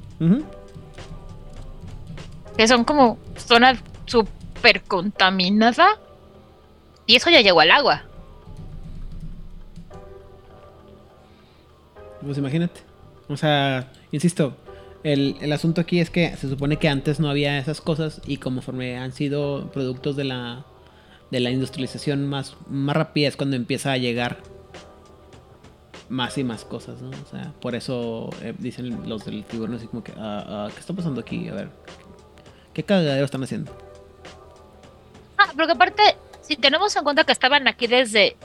Que son como zona súper contaminada. Y eso ya llegó al agua. Pues imagínate. O sea, insisto, el, el asunto aquí es que se supone que antes no había esas cosas y conforme han sido productos de la, de la industrialización más, más rápida es cuando empieza a llegar más y más cosas, ¿no? O sea, por eso eh, dicen los del tiburón así como que, ah, ah, ¿qué está pasando aquí? A ver, ¿qué cagadero están haciendo? Ah, porque aparte, si tenemos en cuenta que estaban aquí desde,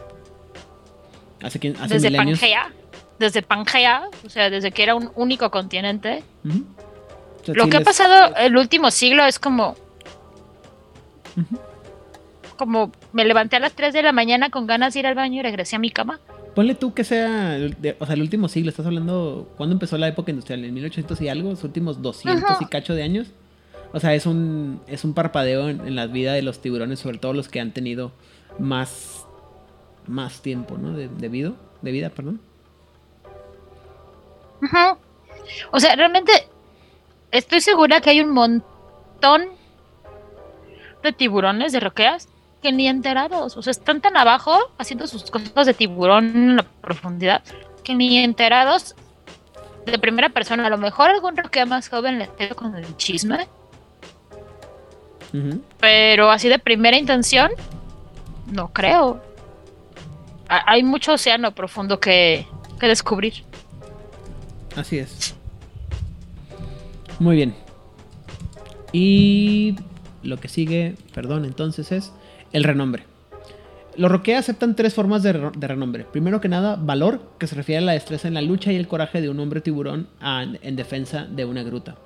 Hace, quin- hace desde milenios. Pangea, desde Pangea, o sea, desde que era un único continente. Ujú. O sea, Lo sí que ha pasado el último siglo es como, Ujú. Como me levanté a las 3 de la mañana con ganas de ir al baño y regresé a mi cama. Ponle tú que sea, de- o sea, el último siglo, estás hablando, ¿cuándo empezó la época industrial? ¿En 1800 y algo? ¿Los últimos 200 Ajá. y cacho de años? O sea, es un, es un parpadeo en, en la vida de los tiburones, sobre todo los que han tenido más, más tiempo, ¿no? De, de vida, de vida, perdón. Ujú. O sea, realmente estoy segura que hay un montón de tiburones, de roqueas, que ni enterados. O sea, están tan abajo haciendo sus cosas de tiburón en la profundidad que ni enterados de primera persona. A lo mejor algún roquea más joven le quedó con el chisme, pero así de primera intención, no creo. Ha- Hay mucho océano profundo que, que descubrir. Así es. Muy bien. Y lo que sigue, perdón, entonces es el renombre. Los Roquea aceptan tres formas de, re- de renombre. Primero que nada, valor, que se refiere a la destreza en la lucha y el coraje de un hombre tiburón en defensa de una gruta.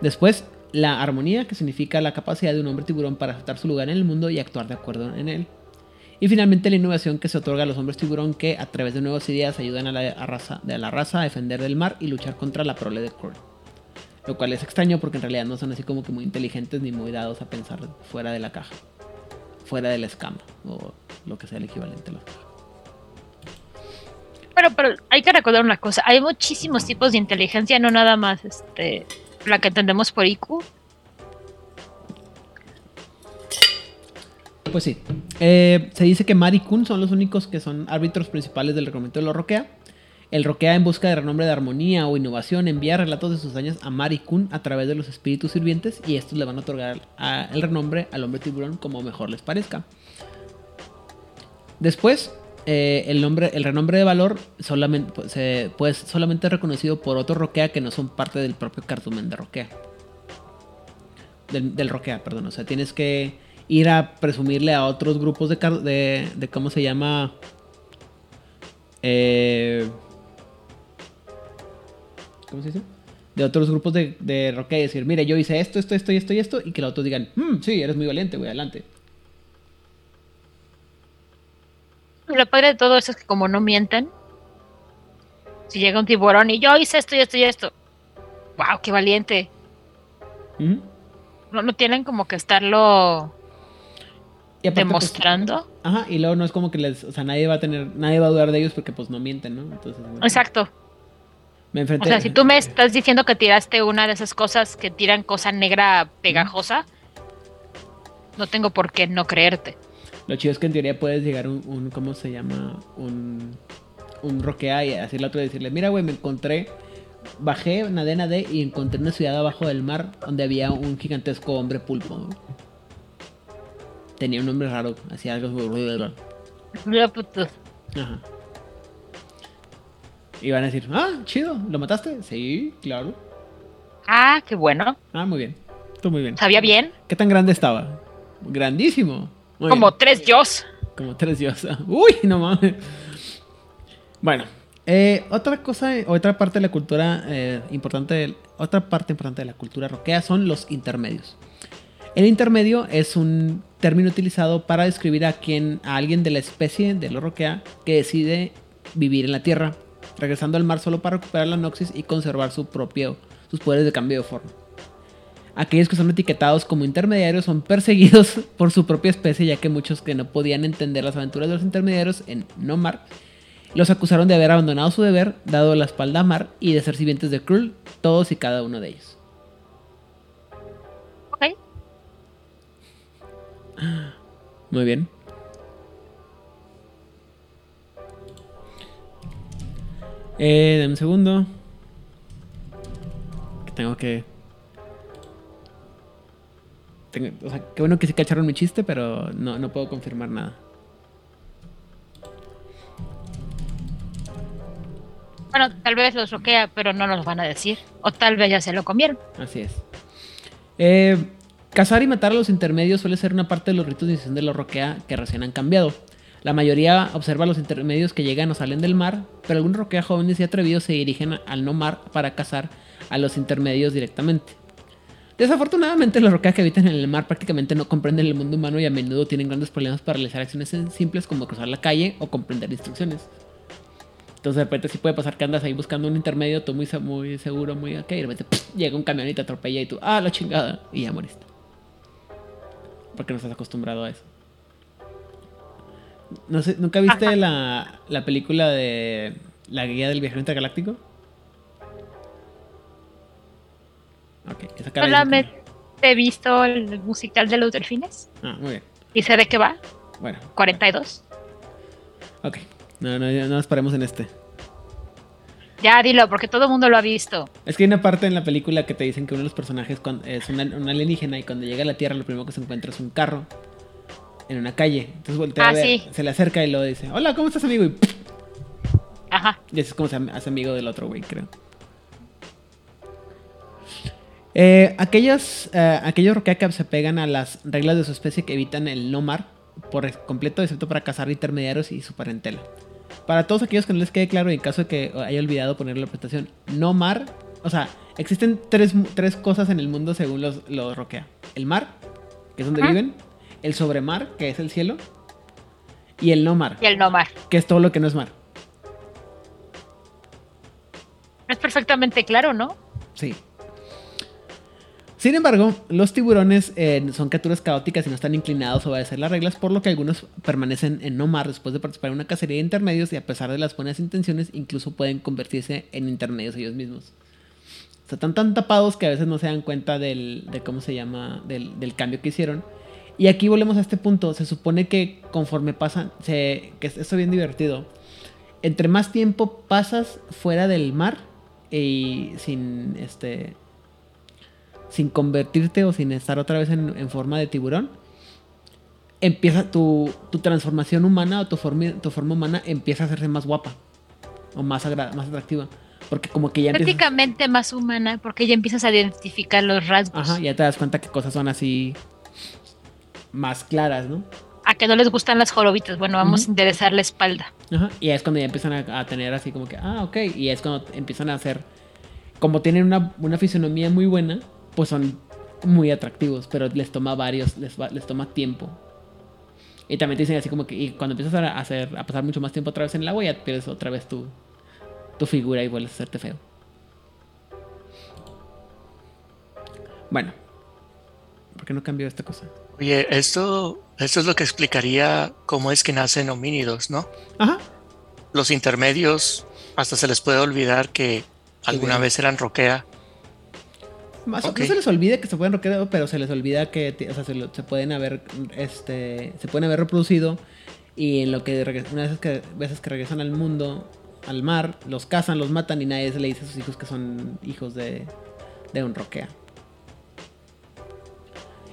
Después, la armonía, que significa la capacidad de un hombre tiburón para aceptar su lugar en el mundo y actuar de acuerdo en él. Y finalmente la innovación que se otorga a los hombres tiburón que a través de nuevas ideas ayudan a la, raza, a defender del mar y luchar contra la prole de Curl. Lo cual es extraño porque en realidad no son así como que muy inteligentes ni muy dados a pensar fuera de la caja. Fuera de la escama o lo que sea el equivalente a la caja. Pero, pero hay que recordar una cosa, hay muchísimos tipos de inteligencia, no nada más este la que entendemos por IQ. Pues sí. Eh, se dice que Mar y Kun son los únicos que son árbitros principales del reglamento de los Roquea. El Roquea, en busca de renombre de armonía o innovación, envía relatos de sus daños a Mar y Kun a través de los espíritus sirvientes y estos le van a otorgar el renombre al hombre tiburón como mejor les parezca. Después, eh, el, nombre, el renombre de valor solamente, pues, pues, solamente es reconocido por otros Roquea que no son parte del propio cartumen de Roquea. Del, Roquea, perdón. O sea, tienes que ir a presumirle a otros grupos de, de, de ¿cómo se llama? Eh, ¿Cómo se dice? De otros grupos de, de y decir, mire, yo hice esto, esto, esto y esto y esto, y que los otros digan, "Mm, sí, eres muy valiente, güey, adelante. Lo padre de todo eso es que como no mienten, si llega un tiburón y yo hice esto y esto y esto, wow, qué valiente. No, no tienen como que estarlo Y aparte, pues, demostrando. Ajá, y luego no es como que les, o sea, nadie va a tener, nadie va a dudar de ellos porque pues no mienten, ¿no? Entonces, bueno, Exacto. Me O sea, si tú me estás diciendo que tiraste una de esas cosas que tiran cosa negra pegajosa, no tengo por qué no creerte. Lo chido es que en teoría puedes llegar un, un ¿cómo se llama? Un, un roquea y decirle a otro y decirle, mira, güey, me encontré, bajé, nadé, nadé y encontré una ciudad abajo del mar donde había un gigantesco hombre pulpo. Tenía un nombre raro, hacía algo... Ajá. Y van a decir, ah, chido, ¿lo mataste? Sí, claro. Ah, qué bueno. Ah, muy bien. Tú muy bien. Sabía bien. ¿Qué tan grande estaba? Grandísimo. Muy Como bien. tres yos. Como tres diosas. Uy, no mames. Bueno, eh, otra cosa, otra parte de la cultura eh, importante, otra parte importante de la cultura roquea son los intermedios. El intermedio es un término utilizado para describir a quien, a alguien de la especie de los roquea que decide vivir en la tierra, regresando al mar solo para recuperar la noxis y conservar su propio, sus poderes de cambio de forma. Aquellos que son etiquetados como intermediarios son perseguidos por su propia especie, ya que muchos que no podían entender las aventuras de los intermediarios en No Mar los acusaron de haber abandonado su deber, dado la espalda a Mar y de ser sirvientes de Krull, todos y cada uno de ellos. Ok. Muy bien. Eh, dame un segundo. Que tengo que. Tengo- o sea, qué bueno que sí cacharon mi chiste, pero no, no puedo confirmar nada. Bueno, tal vez los roquea, pero no nos van a decir. O tal vez ya se lo comieron. Así es. Eh, cazar y matar a los intermedios suele ser una parte de los ritos de iniciación de la roquea que recién han cambiado. La mayoría observa los intermedios que llegan o salen del mar, pero algunos roquea jóvenes y atrevidos se dirigen al no mar para cazar a los intermedios directamente. Desafortunadamente, los roquea que habitan en el mar prácticamente no comprenden el mundo humano y a menudo tienen grandes problemas para realizar acciones simples como cruzar la calle o comprender instrucciones. Entonces de repente sí puede pasar que andas ahí buscando un intermedio, tú muy, se- muy seguro, muy ok, y de repente llega un camión y te atropella y tú, ah, la chingada, y ya moriste. Porque no estás acostumbrado a eso. No sé, ¿nunca viste la, la película de La guía del viajero intergaláctico? Ok, esa cara ya no Solamente he visto el musical de los delfines Ah, muy bien. y sé de qué va. Bueno, 42. ok. No, no, no nos paremos en este. Ya dilo, porque todo el mundo lo ha visto. Es que hay una parte en la película que te dicen que uno de los personajes es un alienígena y cuando llega a la Tierra lo primero que se encuentra es un carro en una calle. Entonces voltea a Ah, ver, sí. se le acerca y lo dice, hola, ¿cómo estás amigo? Y. Ajá. y así es como se hace amigo del otro güey, creo. Eh, aquellas, eh, aquellos roquea que se pegan a las reglas de su especie que evitan el no mar por completo, excepto para cazar intermediarios y su parentela. Para todos aquellos que no les quede claro, y en caso de que haya olvidado poner la presentación, no mar, o sea, existen tres, tres cosas en el mundo según los, los roquea. El mar, que es donde Ajá. viven, el sobremar, que es el cielo, y el no mar, Y el no mar. que es todo lo que no es mar. Es perfectamente claro, ¿no? Sí. Sin embargo, los tiburones eh, son criaturas caóticas y no están inclinados a obedecer las reglas, por lo que algunos permanecen en no mar después de participar en una cacería de intermedios y a pesar de las buenas intenciones, incluso pueden convertirse en intermedios ellos mismos. O sea, están tan tapados que a veces no se dan cuenta del, de cómo se llama, del, del cambio que hicieron. Y aquí volvemos a este punto. Se supone que conforme pasan, se, que esto es bien divertido. Entre más tiempo pasas fuera del mar y sin este sin convertirte o sin estar otra vez en, en forma de tiburón, empieza tu, tu transformación humana o tu forma, tu forma humana empieza a hacerse más guapa o más, agra- más atractiva. Porque como que ya empiezas, Prácticamente más humana, porque ya empiezas a identificar los rasgos. ajá, ya te das cuenta que cosas son así más claras, ¿no? A que no les gustan las jorobitas. Bueno, vamos a interesar la espalda. Ajá, y es cuando ya empiezan a, a tener así como que, ah, ok, y es cuando empiezan a hacer, como tienen una, una fisonomía muy buena, pues son muy atractivos, pero les toma varios, les, les toma tiempo. Y también te dicen así como que, y cuando empiezas a, hacer, a pasar mucho más tiempo otra vez en el agua, ya pierdes otra vez tu, tu figura y vuelves a hacerte feo. Bueno, ¿por qué no cambió esta cosa? Oye, esto, esto es lo que explicaría cómo es que nacen homínidos, ¿no? Ajá, Los intermedios, hasta se les puede olvidar que alguna vez eran roquea. Más, Ok. No se les olvida que se pueden roquear, pero se les olvida que o sea, se, lo- se pueden haber este se pueden haber reproducido y en lo que una vez que veces que regresan al mundo, al mar, los cazan, los matan y nadie se le dice a sus hijos que son hijos de, de un roquea.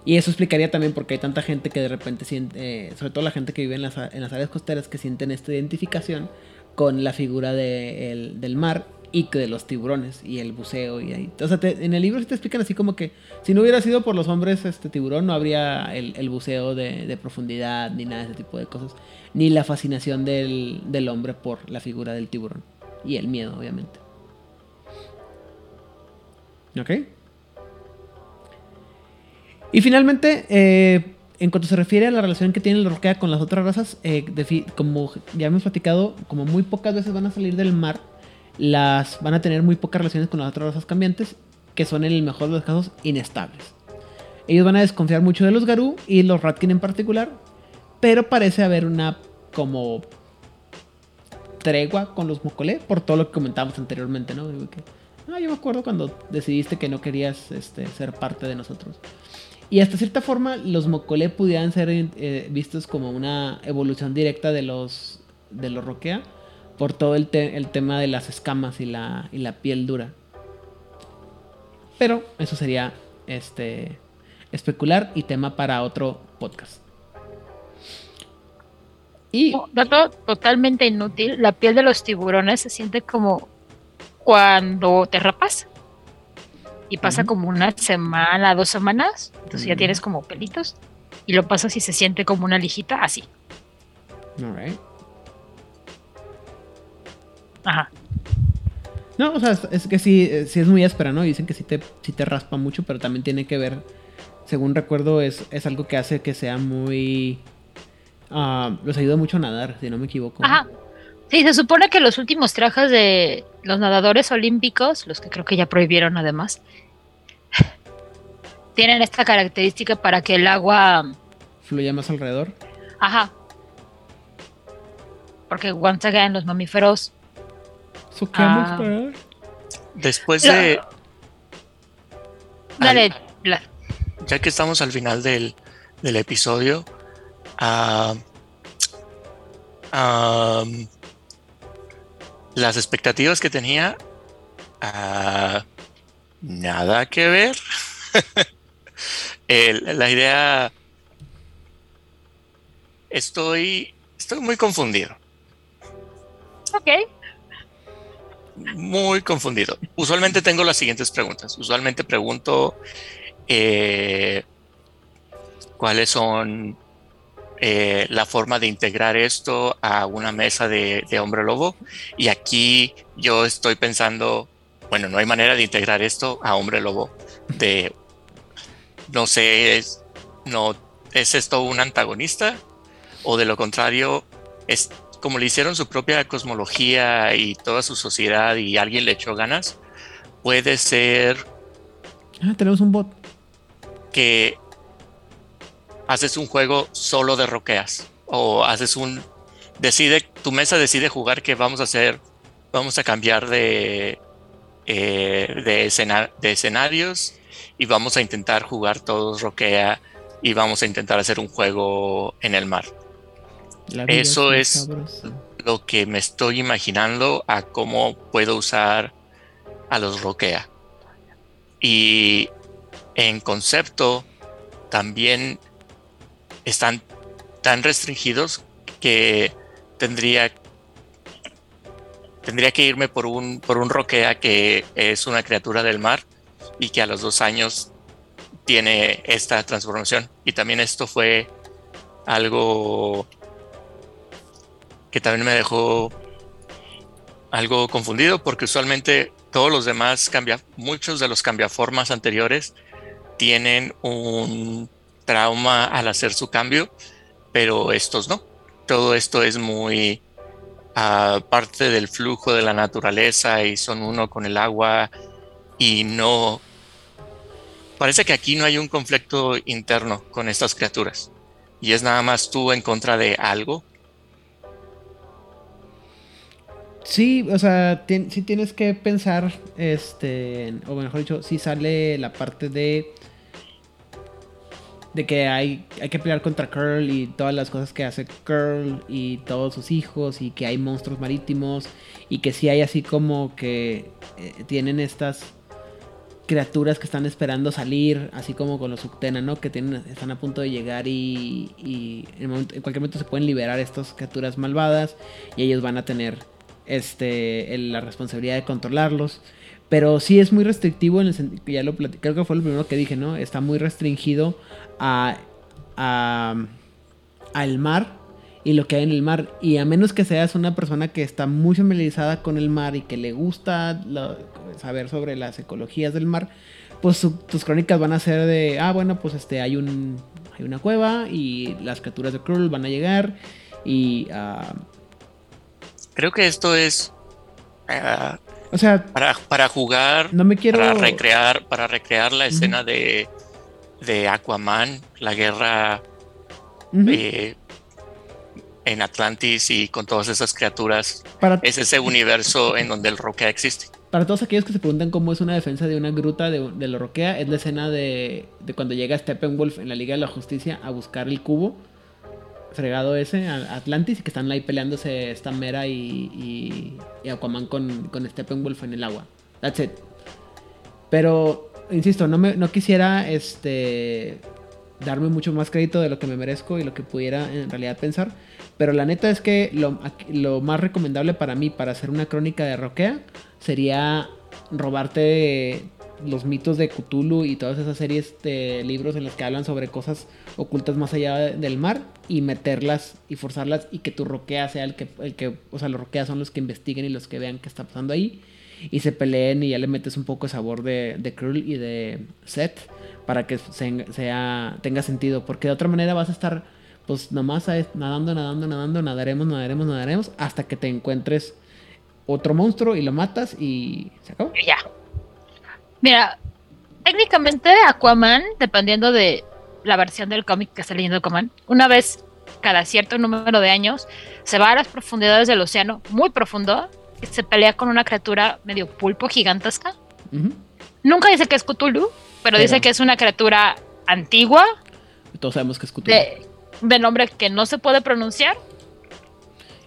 Y eso explicaría también por qué hay tanta gente que de repente siente, eh, sobre todo la gente que vive en las, en las áreas costeras, que sienten esta identificación con la figura de el- del mar y que de los tiburones y el buceo. y ahí. O sea, en el libro sí te explican así como que si no hubiera sido por los hombres este tiburón, no habría el, el buceo de, de profundidad ni nada de ese tipo de cosas. Ni la fascinación del, del hombre por la figura del tiburón. Y el miedo, obviamente. ¿Ok? Y finalmente, eh, en cuanto se refiere a la relación que tiene el roquea con las otras razas, eh, como ya hemos platicado, como muy pocas veces van a salir del mar, las van a tener muy pocas relaciones con las otras razas cambiantes, que son en el mejor de los casos inestables. Ellos van a desconfiar mucho de los Garú y los Ratkin en particular, pero parece haber una como tregua con los Mokolé por todo lo que comentábamos anteriormente, ¿no? "Ah, yo me acuerdo cuando decidiste que no querías este, ser parte de nosotros. Y hasta cierta forma, los Mokolé pudieran ser eh, vistos como una evolución directa de los, de los Roquea por todo el, te- el tema de las escamas y la, y la piel dura. Pero eso sería este especular y tema para otro podcast. Y Oh, Dato totalmente inútil. La piel de los tiburones se siente como cuando te rapas. Y pasa como una semana, dos semanas. Entonces ya tienes como pelitos. Y lo pasas y se siente como una lijita, así. Alright. Ajá. No, o sea, es, es que sí, eh, sí es muy áspera, ¿no? Dicen que sí te, sí te raspa mucho, pero también tiene que ver, según recuerdo, es, es algo que hace que sea muy... ah, los ayuda mucho a nadar, si no me equivoco. Ajá. Sí, se supone que los últimos trajes de los nadadores olímpicos, los que creo que ya prohibieron además, tienen esta característica para que el agua Fluye más alrededor. Ajá. Porque once again, los mamíferos. So, ¿qué vamos a Ah. Después de, Dale, Al- ya que estamos al final del, del episodio, ah, am, las expectativas que tenía, ah, nada que ver. El- la idea, estoy, estoy muy confundido. Ok. muy confundido. Usualmente tengo las siguientes preguntas. Usualmente pregunto eh, cuáles son eh, la forma de integrar esto a una mesa de, de hombre lobo. Y aquí yo estoy pensando, bueno, no hay manera de integrar esto a hombre lobo. De, no sé, es, no, ¿es esto un antagonista? O de lo contrario, es como le hicieron su propia cosmología y toda su sociedad y alguien le echó ganas, puede ser, Ah, tenemos un bot. que haces un juego solo de roqueas o haces un decide tu mesa decide jugar que vamos a hacer vamos a cambiar de eh, de, de escenarios y vamos a intentar jugar todos roquea y vamos a intentar hacer un juego en el mar. Eso es lo que me estoy imaginando a cómo puedo usar a los roquea. Y en concepto también están tan restringidos que tendría tendría que irme por un por un roquea que es una criatura del mar y que a los dos años tiene esta transformación. Y también esto fue algo que también me dejó algo confundido porque usualmente todos los demás cambia, muchos de los cambiaformas anteriores tienen un trauma al hacer su cambio, pero estos no. Todo esto es muy uh, parte del flujo de la naturaleza y son uno con el agua y no... Parece que aquí no hay un conflicto interno con estas criaturas y es nada más tú en contra de algo Sí, o sea, sí tienes que pensar, este, o mejor dicho, si sale la parte de de que hay, hay que pelear contra Curl y todas las cosas que hace Curl y todos sus hijos y que hay monstruos marítimos y que sí hay así como que eh, tienen estas criaturas que están esperando salir, así como con los Uctena, ¿no? Que tienen, están a punto de llegar y, y en, en, cualquier momento se pueden liberar estas criaturas malvadas y ellos van a tener este, la responsabilidad de controlarlos. Pero sí es muy restrictivo en el ya lo creo que fue lo primero que dije, ¿no? Está muy restringido a, al mar y lo que hay en el mar. Y a menos que seas una persona que está muy familiarizada con el mar y que le gusta saber sobre las ecologías del mar, pues tus crónicas van a ser de, ah, bueno, pues este, hay, un, hay una cueva y las criaturas de Krull van a llegar y... Uh, Creo que esto es. Uh, o sea. Para, para, jugar. No me quiero. Para recrear, para recrear la escena de, de Aquaman, la guerra eh, en Atlantis y con todas esas criaturas. Para es ese universo en donde el roquea existe. Para todos aquellos que se preguntan cómo es una defensa de una gruta de, de la roquea, es la escena de, de cuando llega Steppenwolf en la Liga de la Justicia a buscar el cubo fregado ese, Atlantis, y que están ahí peleándose esta Mera y, y, Aquaman con, con Steppenwolf en el agua. That's it. Pero, insisto, no, me, no quisiera este, darme mucho más crédito de lo que me merezco y lo que pudiera en realidad pensar. Pero la neta es que lo, lo más recomendable para mí, para hacer una crónica de Roquea, sería robarte los mitos de Cthulhu y todas esas series de libros en las que hablan sobre cosas ocultas más allá del mar y meterlas y forzarlas y que tu roquea sea el que, el que o sea, los roqueas son los que investiguen y los que vean qué está pasando ahí y se peleen y ya le metes un poco de sabor de, de Krull y de Seth para que sea, tenga sentido, porque de otra manera vas a estar pues nomás nadando, nadando, nadando, nadaremos, nadaremos, nadaremos hasta que te encuentres otro monstruo y lo matas y se acabó. Ya. Mira, técnicamente Aquaman, dependiendo de la versión del cómic que está leyendo Aquaman, una vez cada cierto número de años se va a las profundidades del océano, muy profundo, se pelea con una criatura medio pulpo gigantesca. Nunca dice que es Cthulhu, pero, dice que es una criatura antigua. Todos sabemos que es Cthulhu. De, nombre que no se puede pronunciar.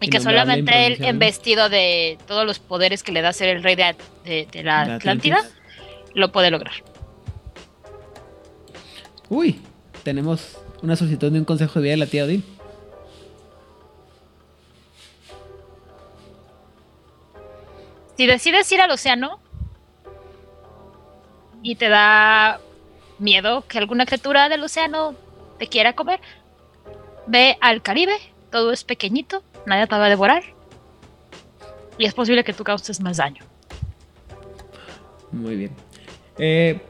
Y, que solamente él, en vestido de todos los poderes que le da ser el rey de, la Atlántida, lo puede lograr. Uy, tenemos una solicitud de un consejo de vida de la tía Odin. Si decides ir al océano y te da miedo que alguna criatura del océano te quiera comer, ve al Caribe, todo es pequeñito, nadie te va a devorar y es posible que tú causes más daño. Muy bien. Eh,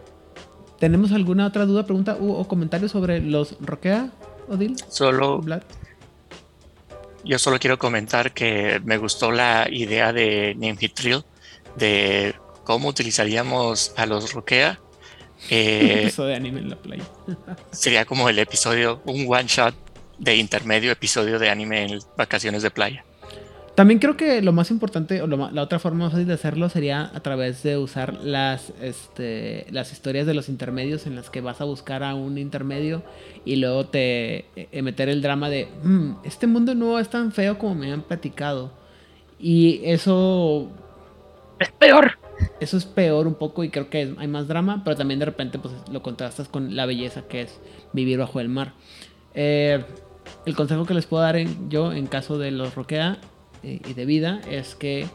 ¿Tenemos alguna otra duda, pregunta o comentario sobre los Roquea, Odil? Solo. Yo solo quiero comentar que me gustó la idea de Ninfitril de cómo utilizaríamos a los Roquea Eh, Episodio de anime en la playa. sería como el episodio, un one shot de intermedio episodio de anime en vacaciones de playa. También creo que lo más importante, o lo la otra forma más fácil de hacerlo sería a través de usar las, este, las historias de los intermedios en las que vas a buscar a un intermedio y luego te eh, meter el drama de, "Mm, este mundo no es tan feo como me han platicado. Y eso, Es peor. eso es peor un poco y creo que es- hay más drama, pero también de repente pues lo contrastas con la belleza que es vivir bajo el mar. Eh, el consejo que les puedo dar en- yo en caso de los roquea y de vida es que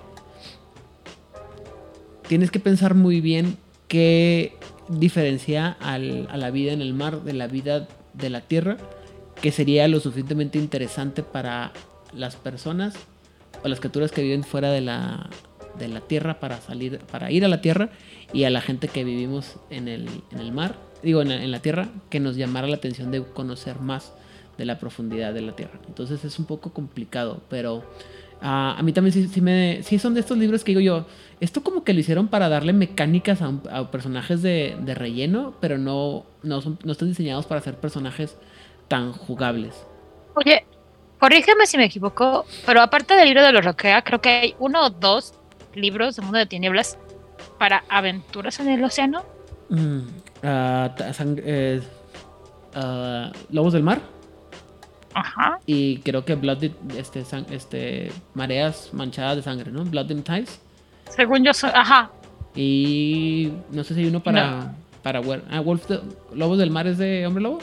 tienes que pensar muy bien qué diferencia al- a la vida en el mar de la vida de la tierra, que sería lo suficientemente interesante para las personas o las criaturas que viven fuera de la, de la tierra para salir, para ir a la tierra y a la gente que vivimos en el, en el mar, digo en la, en la tierra, que nos llamara la atención de conocer más de la profundidad de la tierra. Entonces es un poco complicado, pero ah, a mí también sí, sí me, sí son de estos libros que digo yo, esto como que lo hicieron para darle mecánicas a, un- a personajes de, de relleno, pero no, no, son, no están diseñados para ser personajes tan jugables. Oye, corrígeme si me equivoco, pero aparte del libro de los Roquea, creo que hay uno o dos libros de Mundo de Tinieblas para aventuras en el océano. Mm, ah, eh, ah, Lobos del Mar. Ajá. Y creo que Blood, este, este, mareas manchadas de sangre, ¿no? Blood Dim Tides. Según yo soy. Ajá. Y no sé si hay uno para. Para Wer- ah, Wolf de- Lobos del Mar es de Hombre Lobo.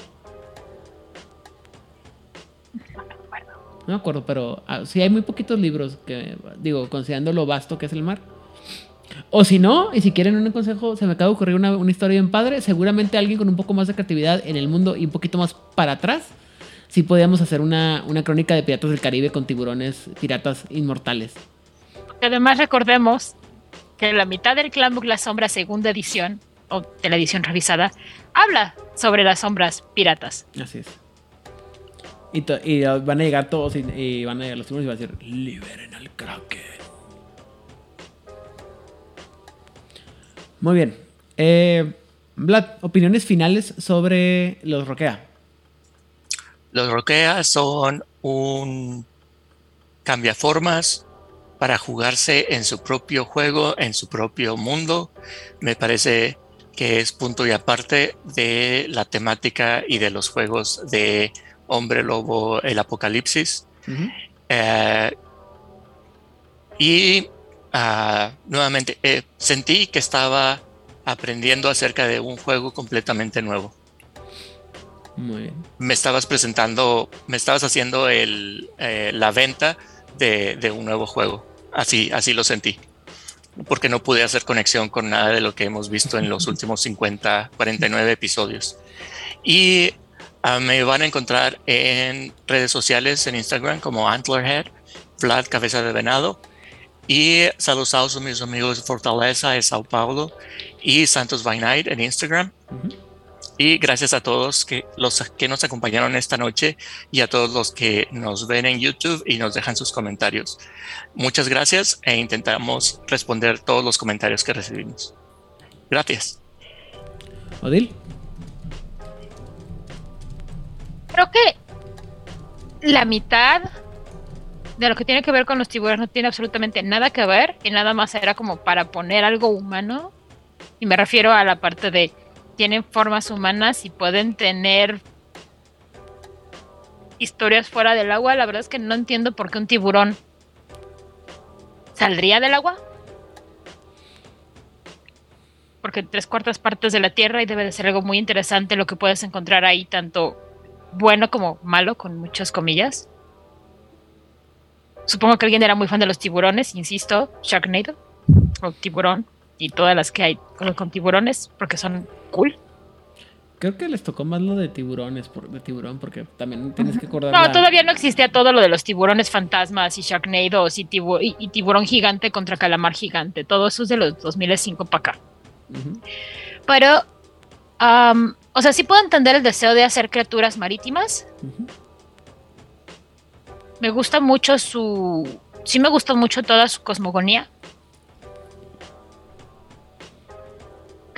No me acuerdo, pero ah, sí hay muy poquitos libros que, digo, considerando lo vasto que es el mar. O si no, y si quieren un consejo, se me acaba de ocurrir una, una historia bien padre. Seguramente alguien con un poco más de creatividad en el mundo y un poquito más para atrás, sí podíamos hacer una, una crónica de piratas del Caribe con tiburones piratas inmortales. Además recordemos que la mitad del Clan Book La Sombra segunda edición, o de la edición revisada, habla sobre las sombras piratas. Así es. Y, uh, van a llegar todos y, y van a llegar los tiburones y van a decir, liberen al Kraken. Muy bien. Eh, Vlad, opiniones finales sobre los Roquea. Los Roquea son un cambiaformas para jugarse en su propio juego, en su propio mundo. Me parece que es punto y aparte de la temática y de los juegos de Hombre Lobo, el Apocalipsis. Eh, y ah, nuevamente eh, sentí que estaba aprendiendo acerca de un juego completamente nuevo. Muy bien. Me estabas presentando, me estabas haciendo el, eh, la venta de, de un nuevo juego. Así, así lo sentí. Porque no pude hacer conexión con nada de lo que hemos visto en los últimos 50, 49 episodios. Y ah, me van a encontrar en redes sociales, en Instagram como Antlerhead, Vlad Cabeza de Venado. Y saludos a mis amigos de Fortaleza de Sao Paulo y Santos by Night en Instagram. Ujú. Y gracias a todos que, los que nos acompañaron esta noche y a todos los que nos ven en YouTube y nos dejan sus comentarios. Muchas gracias e intentamos responder todos los comentarios que recibimos. Gracias. Odil. Creo que la mitad de lo que tiene que ver con los tiburones no tiene absolutamente nada que ver y nada más era como para poner algo humano. Y me refiero a la parte de tienen formas humanas y pueden tener historias fuera del agua. La verdad es que no entiendo por qué un tiburón saldría del agua. Porque tres cuartas partes de la tierra y debe de ser algo muy interesante lo que puedes encontrar ahí, tanto bueno como malo, con muchas comillas. Supongo que alguien era muy fan de los tiburones, insisto, Sharknado, o tiburón, y todas las que hay con, tiburones, porque son cool. Creo que les tocó más lo de tiburones, por, de tiburón, porque también tienes que acordar. No, la- todavía no existía todo lo de los tiburones fantasmas y Sharknados y, tibu- y, y tiburón gigante contra calamar gigante. Todo eso es de los 2005 para acá. Pero, o sea, sí puedo entender el deseo de hacer criaturas marítimas. Me gusta mucho su. Sí, me gusta mucho toda su cosmogonía.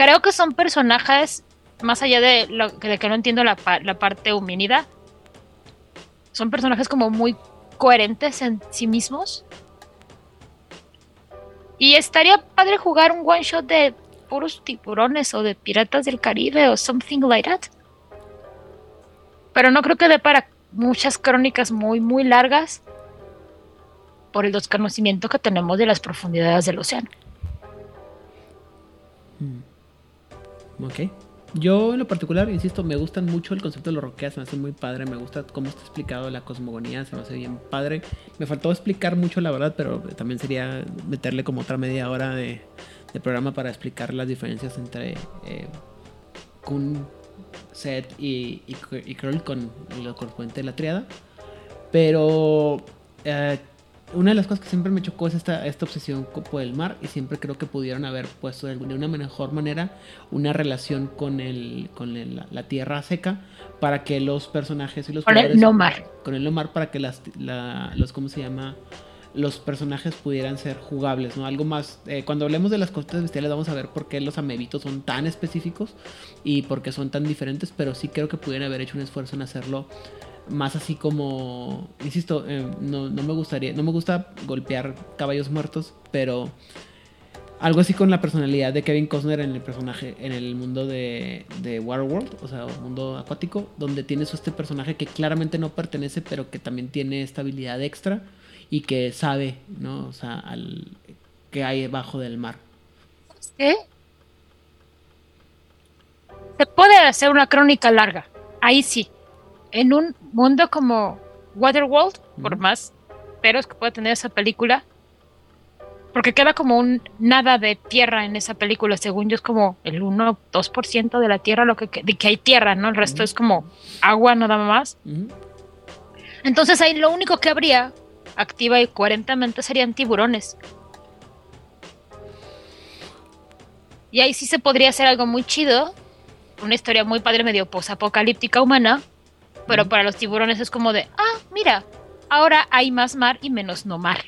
Creo que son personajes, más allá de, lo, que no entiendo la, parte humanidad, son personajes como muy coherentes en sí mismos. Y estaría padre jugar un one shot de puros tiburones o de piratas del Caribe o something like that. Pero no creo que dé para muchas crónicas muy, muy largas por el desconocimiento que tenemos de las profundidades del océano. Mm. Ok. Yo en lo particular, insisto, me gustan mucho el concepto de los roqueas, me hace muy padre, me gusta cómo está explicado la cosmogonía, se me hace bien padre. Me faltó explicar mucho la verdad, pero también sería meterle como otra media hora de, programa para explicar las diferencias entre eh, Kun, Set y, y, y con lo correspondiente de la triada. Pero eh, una de las cosas que siempre me chocó es esta, esta obsesión por el mar y siempre creo que pudieron haber puesto de una mejor manera una relación con, el, con la, tierra seca para que los personajes y los con el no mar con el no mar para que las los cómo se llama los personajes pudieran ser jugables, ¿no? Algo más. Eh, cuando hablemos de las costas bestiales, vamos a ver por qué los amebitos son tan específicos y por qué son tan diferentes, pero sí creo que pudieran haber hecho un esfuerzo en hacerlo más así como, insisto, eh, no, me gustaría, no me gusta golpear caballos muertos, pero algo así con la personalidad de Kevin Costner en el personaje, en el mundo de, de Waterworld, o sea, mundo acuático, donde tienes este personaje que claramente no pertenece, pero que también tiene esta habilidad extra y que sabe, ¿no? O sea, al, que hay debajo del mar. ¿Qué? Se puede hacer una crónica larga, ahí sí en un mundo como Waterworld, por más peros que pueda tener esa película, porque queda como un nada de tierra en esa película, según yo es como el 1 2% de la tierra lo que, de que hay tierra, ¿no? El resto es como agua nada más. Entonces ahí lo único que habría activa y coherentemente serían tiburones. Y ahí sí se podría hacer algo muy chido, una historia muy padre medio posapocalíptica humana, pero para los tiburones es como de, ah, mira, ahora hay más mar y menos no mar.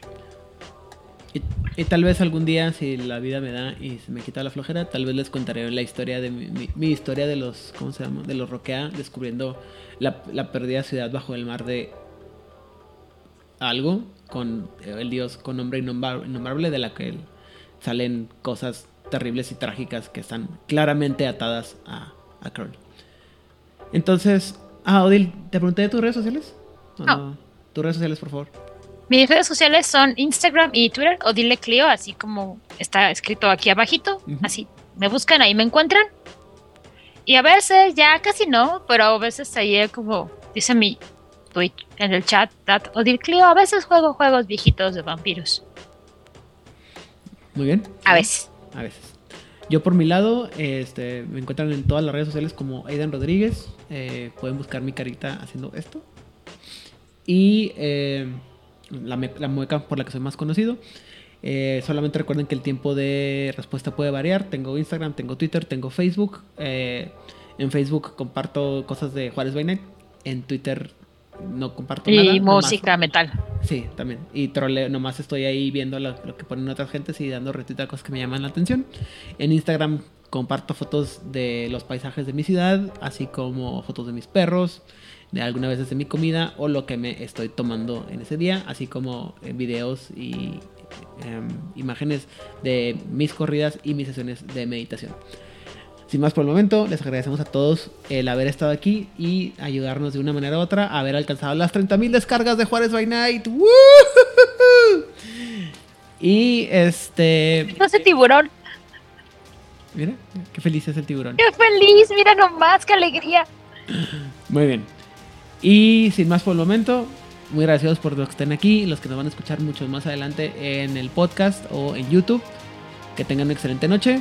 Y, tal vez algún día, si la vida me da y se me quita la flojera, tal vez les contaré la historia de mi, historia de los, ¿cómo se llama? De los Roquea, descubriendo la, la perdida ciudad bajo el mar de algo con el dios con nombre innombrable de la que salen cosas terribles y trágicas que están claramente atadas a, a Entonces, Ah, Odil, ¿te pregunté de tus redes sociales? No. Tus redes sociales, por favor. Mis redes sociales son Instagram y Twitter, Odile Clio, así como está escrito aquí abajito. Así, me buscan, ahí me encuentran. Y a veces, ya casi no, pero a veces ahí como dice mi tweet en el chat, Odile Clio, a veces juego juegos viejitos de vampiros. Muy bien. A veces. A veces. Yo por mi lado, este, me encuentran en todas las redes sociales como Aidan Rodríguez. Eh, pueden buscar mi carita haciendo esto. Y eh, la, mueca por la que soy más conocido. Eh, solamente recuerden que el tiempo de respuesta puede variar. Tengo Instagram, tengo Twitter, tengo Facebook. en Facebook comparto cosas de Juárez by En Twitter no comparto y nada. Y música metal. Sí, también. Y troleo, nomás estoy ahí viendo lo, que ponen otras gentes y dando retweet a cosas que me llaman la atención. En Instagram comparto fotos de los paisajes de mi ciudad, así como fotos de mis perros, de algunas veces de mi comida o lo que me estoy tomando en ese día, así como eh, videos y em, imágenes de mis corridas y mis sesiones de meditación. Sin más por el momento, les agradecemos a todos el haber estado aquí y ayudarnos de una manera u otra a haber alcanzado las 30.000 descargas de Juárez by Night. Y este. No sé, tiburón. Mira, qué feliz es el tiburón. Qué feliz, mira nomás, qué alegría. Muy bien. Y sin más por el momento, muy agradecidos por los que estén aquí, los que nos van a escuchar mucho más adelante en el podcast o en YouTube. Que tengan una excelente noche.